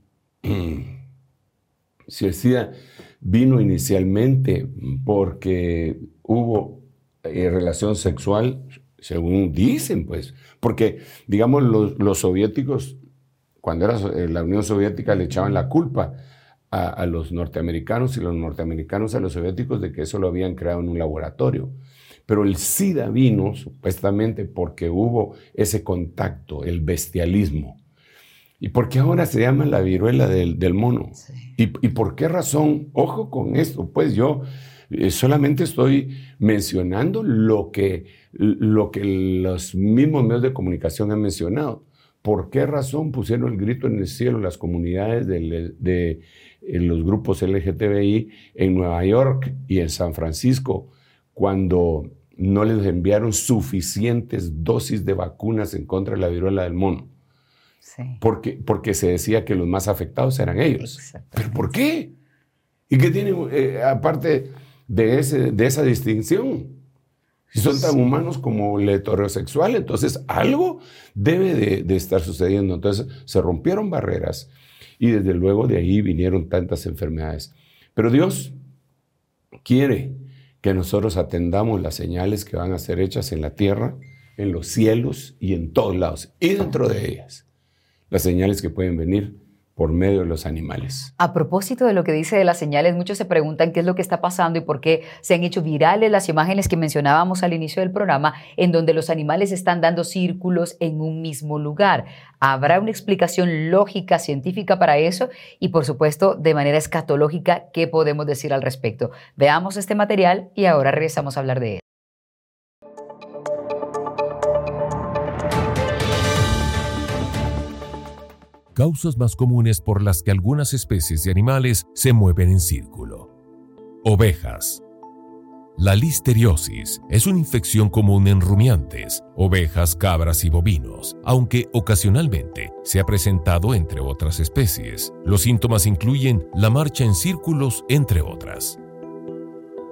si el SIDA vino inicialmente porque hubo eh, relación sexual, según dicen, pues, porque, digamos, los, soviéticos, cuando era eh, la Unión Soviética, le echaban la culpa a, los norteamericanos y los norteamericanos a los soviéticos de que eso lo habían creado en un laboratorio. Pero el SIDA vino supuestamente porque hubo ese contacto, el bestialismo. ¿Y por qué ahora se llama la viruela del, mono? ¿Y, por qué razón? Ojo con esto, pues yo eh, solamente estoy mencionando lo que, lo que los mismos medios de comunicación han mencionado. ¿Por qué razón pusieron el grito en el cielo las comunidades de, los grupos LGTBI en Nueva York y en San Francisco cuando no les enviaron suficientes dosis de vacunas en contra de la viruela del mono. Porque, porque se decía que los más afectados eran ellos. ¿Pero por qué? ¿Y qué tiene, eh, aparte de, ese, de esa distinción? Si son tan humanos como el heterosexual, entonces algo debe de, de estar sucediendo. Entonces se rompieron barreras y desde luego de ahí vinieron tantas enfermedades. Pero Dios quiere que nosotros atendamos las señales que van a ser hechas en la tierra, en los cielos y en todos lados, y dentro de ellas, las señales que pueden venir por medio de los animales. A propósito de lo que dice de las señales, muchos se preguntan qué es lo que está pasando y por qué se han hecho virales las imágenes que mencionábamos al inicio del programa, en donde los animales están dando círculos en un mismo lugar. ¿Habrá una explicación lógica, científica para eso? Y por supuesto, de manera escatológica, ¿qué podemos decir al respecto? Veamos este material y ahora regresamos a hablar de él. Causas más comunes por las que algunas especies de animales se mueven en círculo. Ovejas. La listeriosis es una infección común en rumiantes, ovejas, cabras y bovinos, aunque ocasionalmente se ha presentado entre otras especies. Los síntomas incluyen la marcha en círculos, entre otras.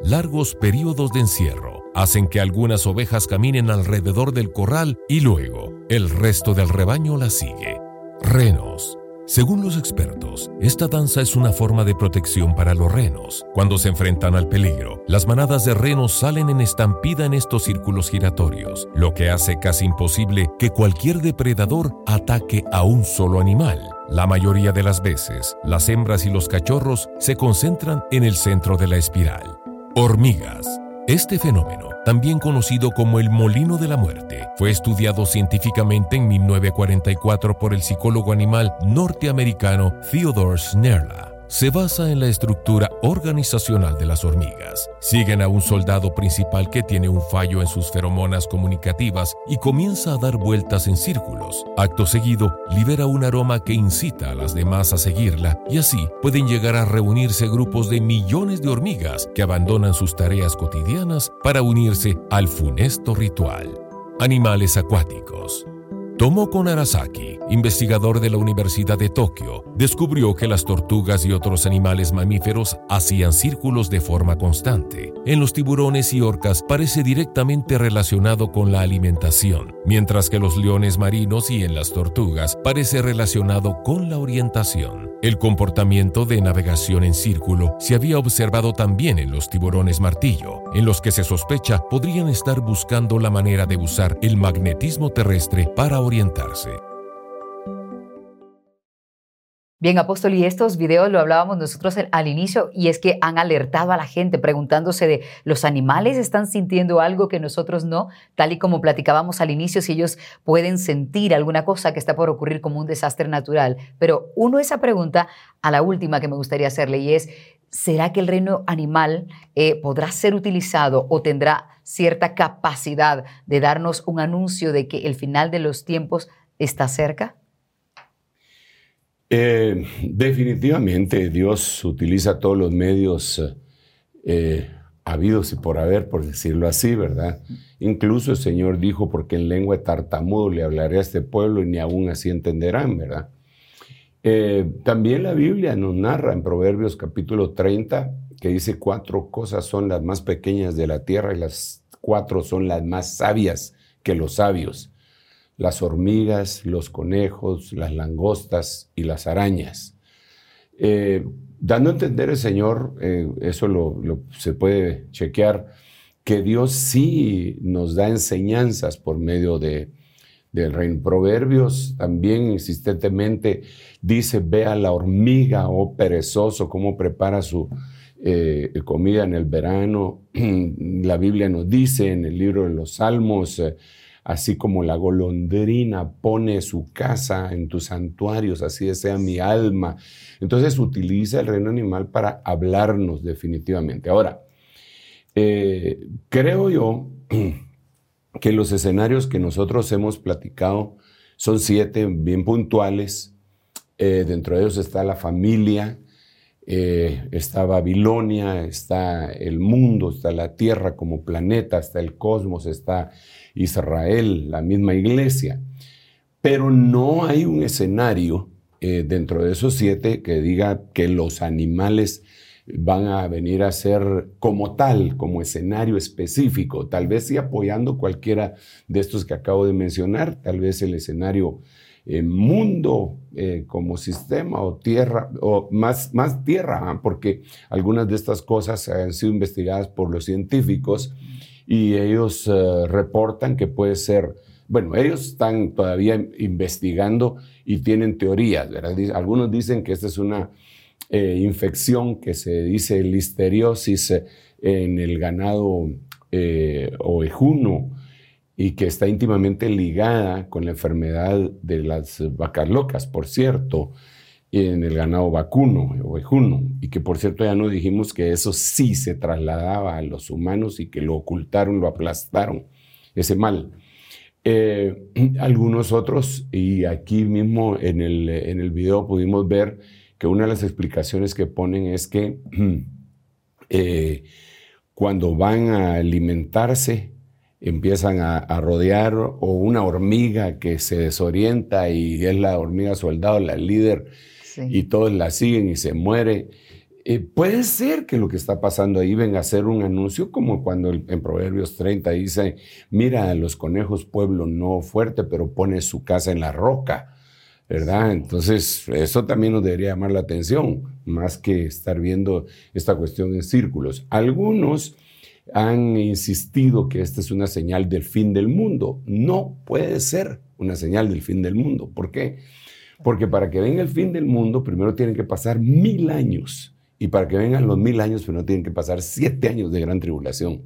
Largos periodos de encierro hacen que algunas ovejas caminen alrededor del corral y luego el resto del rebaño las sigue. Renos. Según los expertos, esta danza es una forma de protección para los renos. Cuando se enfrentan al peligro, las manadas de renos salen en estampida en estos círculos giratorios, lo que hace casi imposible que cualquier depredador ataque a un solo animal. La mayoría de las veces, las hembras y los cachorros se concentran en el centro de la espiral. Hormigas. Este fenómeno, también conocido como el molino de la muerte, fue estudiado científicamente en 1944 por el psicólogo animal norteamericano Theodore Snerla se basa en la estructura organizacional de las hormigas. Siguen a un soldado principal que tiene un fallo en sus feromonas comunicativas y comienza a dar vueltas en círculos. Acto seguido, libera un aroma que incita a las demás a seguirla y así pueden llegar a reunirse grupos de millones de hormigas que abandonan sus tareas cotidianas para unirse al funesto ritual. Animales acuáticos. Tomoko Narasaki, investigador de la Universidad de Tokio, descubrió que las tortugas y otros animales mamíferos hacían círculos de forma constante. En los tiburones y orcas parece directamente relacionado con la alimentación, mientras que los leones marinos y en las tortugas parece relacionado con la orientación. El comportamiento de navegación en círculo se había observado también en los tiburones martillo, en los que se sospecha podrían estar buscando la manera de usar el magnetismo terrestre para orientarse. Bien, apóstol, y estos videos lo hablábamos nosotros al inicio, y es que han alertado a la gente preguntándose de los animales están sintiendo algo que nosotros no, tal y como platicábamos al inicio, si ellos pueden sentir alguna cosa que está por ocurrir como un desastre natural. Pero uno esa pregunta a la última que me gustaría hacerle, y es, ¿será que el reino animal eh, podrá ser utilizado o tendrá cierta capacidad de darnos un anuncio de que el final de los tiempos está cerca? Eh, definitivamente Dios utiliza todos los medios eh, habidos y por haber, por decirlo así, ¿verdad? Incluso el Señor dijo, porque en lengua de tartamudo le hablaré a este pueblo y ni aún así entenderán, ¿verdad? Eh, también la Biblia nos narra en Proverbios capítulo 30 que dice cuatro cosas son las más pequeñas de la tierra y las cuatro son las más sabias que los sabios las hormigas, los conejos, las langostas y las arañas. Eh, dando a entender el Señor, eh, eso lo, se puede chequear, que Dios sí nos da enseñanzas por medio de, del reino. Proverbios también insistentemente dice, ve a la hormiga, oh perezoso, cómo prepara su eh, comida en el verano. la Biblia nos dice en el libro de los Salmos, Así como la golondrina pone su casa en tus santuarios, así desea mi alma. Entonces utiliza el reino animal para hablarnos definitivamente. Ahora, eh, creo yo que los escenarios que nosotros hemos platicado son siete bien puntuales. Eh, dentro de ellos está la familia, eh, está Babilonia, está el mundo, está la tierra como planeta, está el cosmos, está Israel, la misma iglesia. Pero no hay un escenario eh, dentro de esos siete que diga que los animales van a venir a ser como tal, como escenario específico, tal vez sí apoyando cualquiera de estos que acabo de mencionar, tal vez el escenario eh, mundo eh, como sistema o tierra, o más, más tierra, ¿ah? porque algunas de estas cosas han sido investigadas por los científicos y ellos eh, reportan que puede ser, bueno, ellos están todavía investigando y tienen teorías, ¿verdad? Algunos dicen que esta es una eh, infección que se dice listeriosis eh, en el ganado ovejuno y que está íntimamente ligada con la enfermedad de las vacas locas, por cierto en el ganado vacuno o ejuno, y que por cierto ya nos dijimos que eso sí se trasladaba a los humanos y que lo ocultaron, lo aplastaron, ese mal. Eh, algunos otros, y aquí mismo en el, en el video pudimos ver que una de las explicaciones que ponen es que eh, cuando van a alimentarse, empiezan a, rodear o una hormiga que se desorienta y es la hormiga soldado, la líder, y todos la siguen y se muere. Eh, puede ser que lo que está pasando ahí venga a ser un anuncio como cuando en Proverbios 30 dice, mira a los conejos pueblo no fuerte, pero pone su casa en la roca, ¿verdad? Entonces, eso también nos debería llamar la atención, más que estar viendo esta cuestión en círculos. Algunos han insistido que esta es una señal del fin del mundo. No puede ser una señal del fin del mundo. ¿Por qué? Porque para que venga el fin del mundo, primero tienen que pasar mil años. Y para que vengan los mil años, no tienen que pasar siete años de gran tribulación.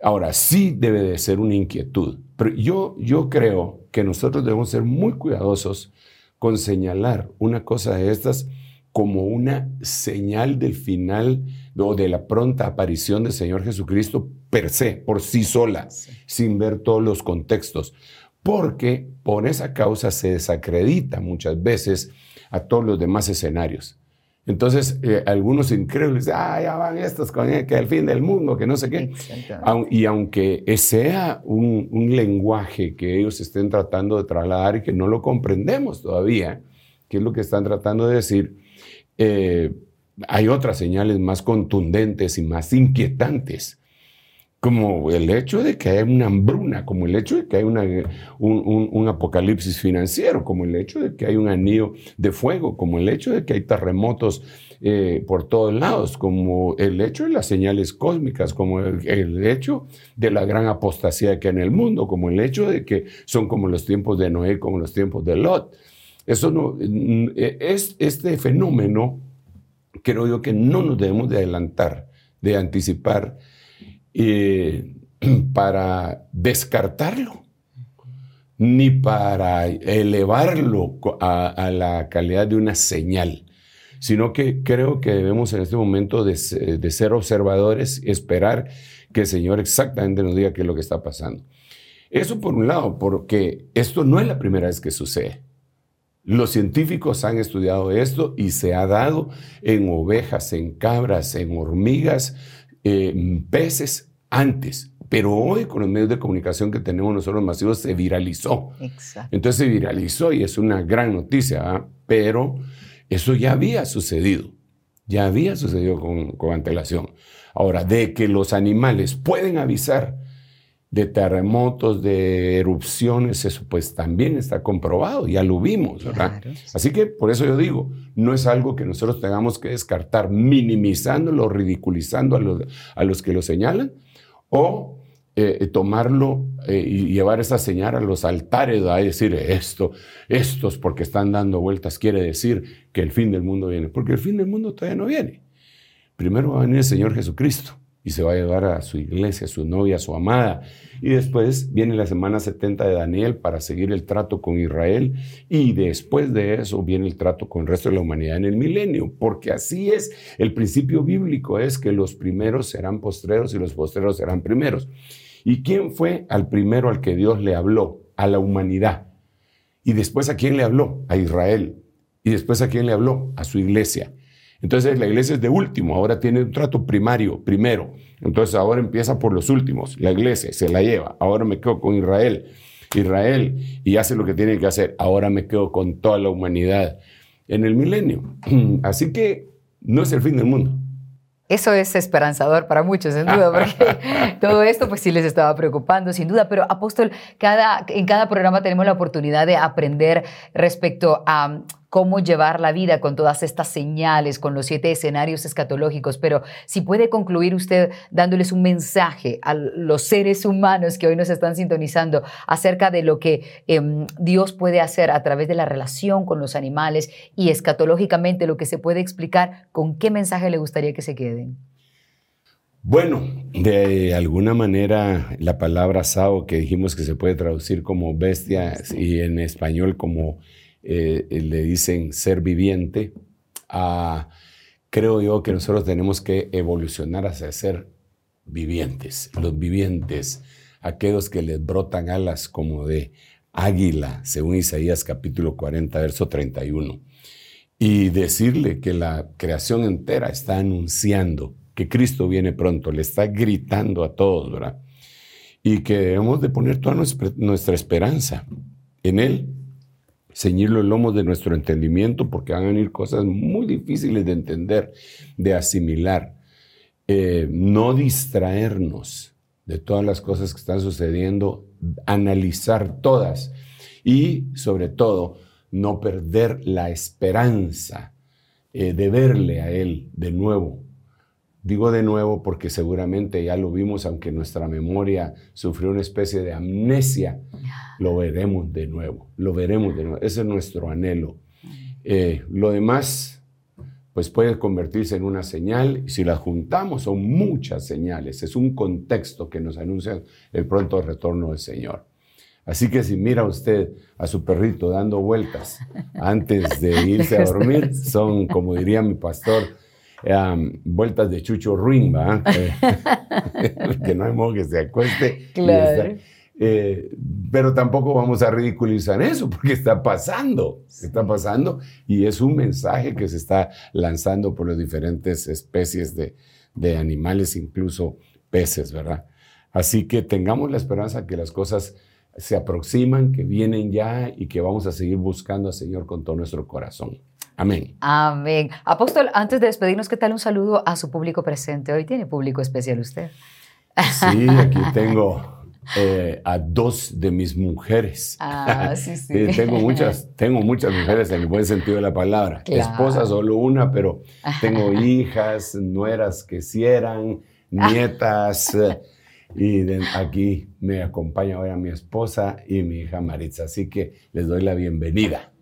Ahora, sí debe de ser una inquietud, pero yo, yo creo que nosotros debemos ser muy cuidadosos con señalar una cosa de estas como una señal del final o de la pronta aparición del Señor Jesucristo per se, por sí sola, sin ver todos los contextos, porque por esa causa se desacredita muchas veces a todos los demás escenarios. Entonces, eh, algunos increíbles, ah, ya van estos con el, que el fin del mundo, que no sé qué. Y aunque sea un, lenguaje que ellos estén tratando de trasladar y que no lo comprendemos todavía, que es lo que están tratando de decir, eh, hay otras señales más contundentes y más inquietantes como el hecho de que hay una hambruna, como el hecho de que hay un, apocalipsis financiero, como el hecho de que hay un anillo de fuego, como el hecho de que hay terremotos eh, por todos lados, como el hecho de las señales cósmicas, como el, hecho de la gran apostasía que hay en el mundo, como el hecho de que son como los tiempos de Noé, como los tiempos de Lot. Eso no, es este fenómeno, creo yo que no nos debemos de adelantar, de anticipar eh, para descartarlo, ni para elevarlo a, la calidad de una señal, sino que creo que debemos en este momento de, ser observadores, esperar que el Señor exactamente nos diga qué es lo que está pasando. Eso por un lado, porque esto no es la primera vez que sucede. Los científicos han estudiado esto y se ha dado en ovejas, en cabras, en hormigas, eh, peces antes. Pero hoy con los medios de comunicación que tenemos nosotros masivos se viralizó. Entonces se viralizó y es una gran noticia, ¿ah? pero eso ya había sucedido. Ya había sucedido con, con antelación. Ahora, de que los animales pueden avisar de terremotos, de erupciones, eso pues también está comprobado, ya lo vimos, ¿verdad? Así que por eso yo digo, no es algo que nosotros tengamos que descartar, minimizándolo, ridiculizando a los, a los que lo señalan, o eh, tomarlo eh, y llevar esa señal a los altares, a decir esto, estos porque están dando vueltas, quiere decir que el fin del mundo viene, porque el fin del mundo todavía no viene. Primero va a venir el Señor Jesucristo y se va a llevar a su iglesia, a su novia, a su amada. Y después viene la semana 70 de Daniel para seguir el trato con Israel. Y después de eso viene el trato con el resto de la humanidad en el milenio. Porque así es, el principio bíblico es que los primeros serán postreros y los postreros serán primeros. ¿Y quién fue al primero al que Dios le habló? A la humanidad. Y después a quién le habló? A Israel. Y después a quién le habló? A su iglesia. Entonces la iglesia es de último, ahora tiene un trato primario, primero. Entonces ahora empieza por los últimos, la iglesia se la lleva. Ahora me quedo con Israel, Israel, y hace lo que tiene que hacer. Ahora me quedo con toda la humanidad en el milenio. Así que no es el fin del mundo. Eso es esperanzador para muchos, sin duda, porque todo esto pues sí les estaba preocupando, sin duda. Pero apóstol, cada, en cada programa tenemos la oportunidad de aprender respecto a cómo llevar la vida con todas estas señales, con los siete escenarios escatológicos, pero si puede concluir usted dándoles un mensaje a los seres humanos que hoy nos están sintonizando acerca de lo que em, Dios puede hacer a través de la relación con los animales y escatológicamente lo que se puede explicar, ¿con qué mensaje le gustaría que se queden? Bueno, de alguna manera la palabra sao que dijimos que se puede traducir como bestia y en español como eh, le dicen ser viviente, ah, creo yo que nosotros tenemos que evolucionar hacia ser vivientes, los vivientes, aquellos que les brotan alas como de águila, según Isaías capítulo 40, verso 31. Y decirle que la creación entera está anunciando que Cristo viene pronto, le está gritando a todos, ¿verdad? Y que debemos de poner toda nuestra esperanza en Él, ceñir los lomos de nuestro entendimiento, porque van a venir cosas muy difíciles de entender, de asimilar. Eh, no distraernos de todas las cosas que están sucediendo, analizar todas y sobre todo no perder la esperanza eh, de verle a Él de nuevo. Digo de nuevo porque seguramente ya lo vimos, aunque nuestra memoria sufrió una especie de amnesia, lo veremos de nuevo, lo veremos de nuevo. Ese es nuestro anhelo. Eh, lo demás pues puede convertirse en una señal. Y si las juntamos, son muchas señales. Es un contexto que nos anuncia el pronto retorno del Señor. Así que si mira usted a su perrito dando vueltas antes de irse a dormir, son, como diría mi pastor, vueltas de chucho ruin, que no hay modo que se acueste. Claro. Eh, pero tampoco vamos a ridiculizar eso porque está pasando, está pasando y es un mensaje que se está lanzando por las diferentes especies de, de animales, incluso peces, ¿verdad? Así que tengamos la esperanza que las cosas se aproximan, que vienen ya y que vamos a seguir buscando al Señor con todo nuestro corazón. Amén. Amén. Apóstol, antes de despedirnos, ¿qué tal un saludo a su público presente? Hoy tiene público especial usted. Sí, aquí tengo eh, a dos de mis mujeres. Ah, sí, sí. tengo, muchas, tengo muchas mujeres en el buen sentido de la palabra. Esposa solo una, pero tengo hijas, nueras que quisieran, nietas. Eh, y aquí me acompaña ahora mi esposa y mi hija Maritza. Así que les doy la bienvenida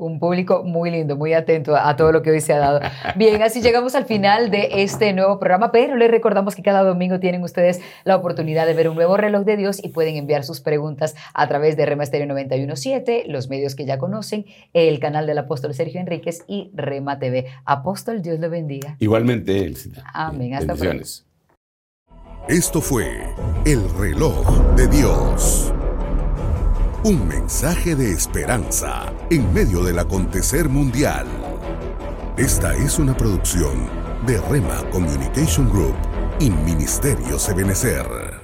un público muy lindo, muy atento a todo lo que hoy se ha dado. Bien, así llegamos al final de este nuevo programa, pero les recordamos que cada domingo tienen ustedes la oportunidad de ver un nuevo reloj de Dios y pueden enviar sus preguntas a través de Remasterio 917, los medios que ya conocen, el canal del apóstol Sergio Enríquez y Rema TV. Apóstol, Dios le bendiga. Igualmente, Elcida. Amén. Hasta pronto. Esto fue el reloj de Dios. Un mensaje de esperanza en medio del acontecer mundial. Esta es una producción de Rema Communication Group y Ministerio Sebenecer.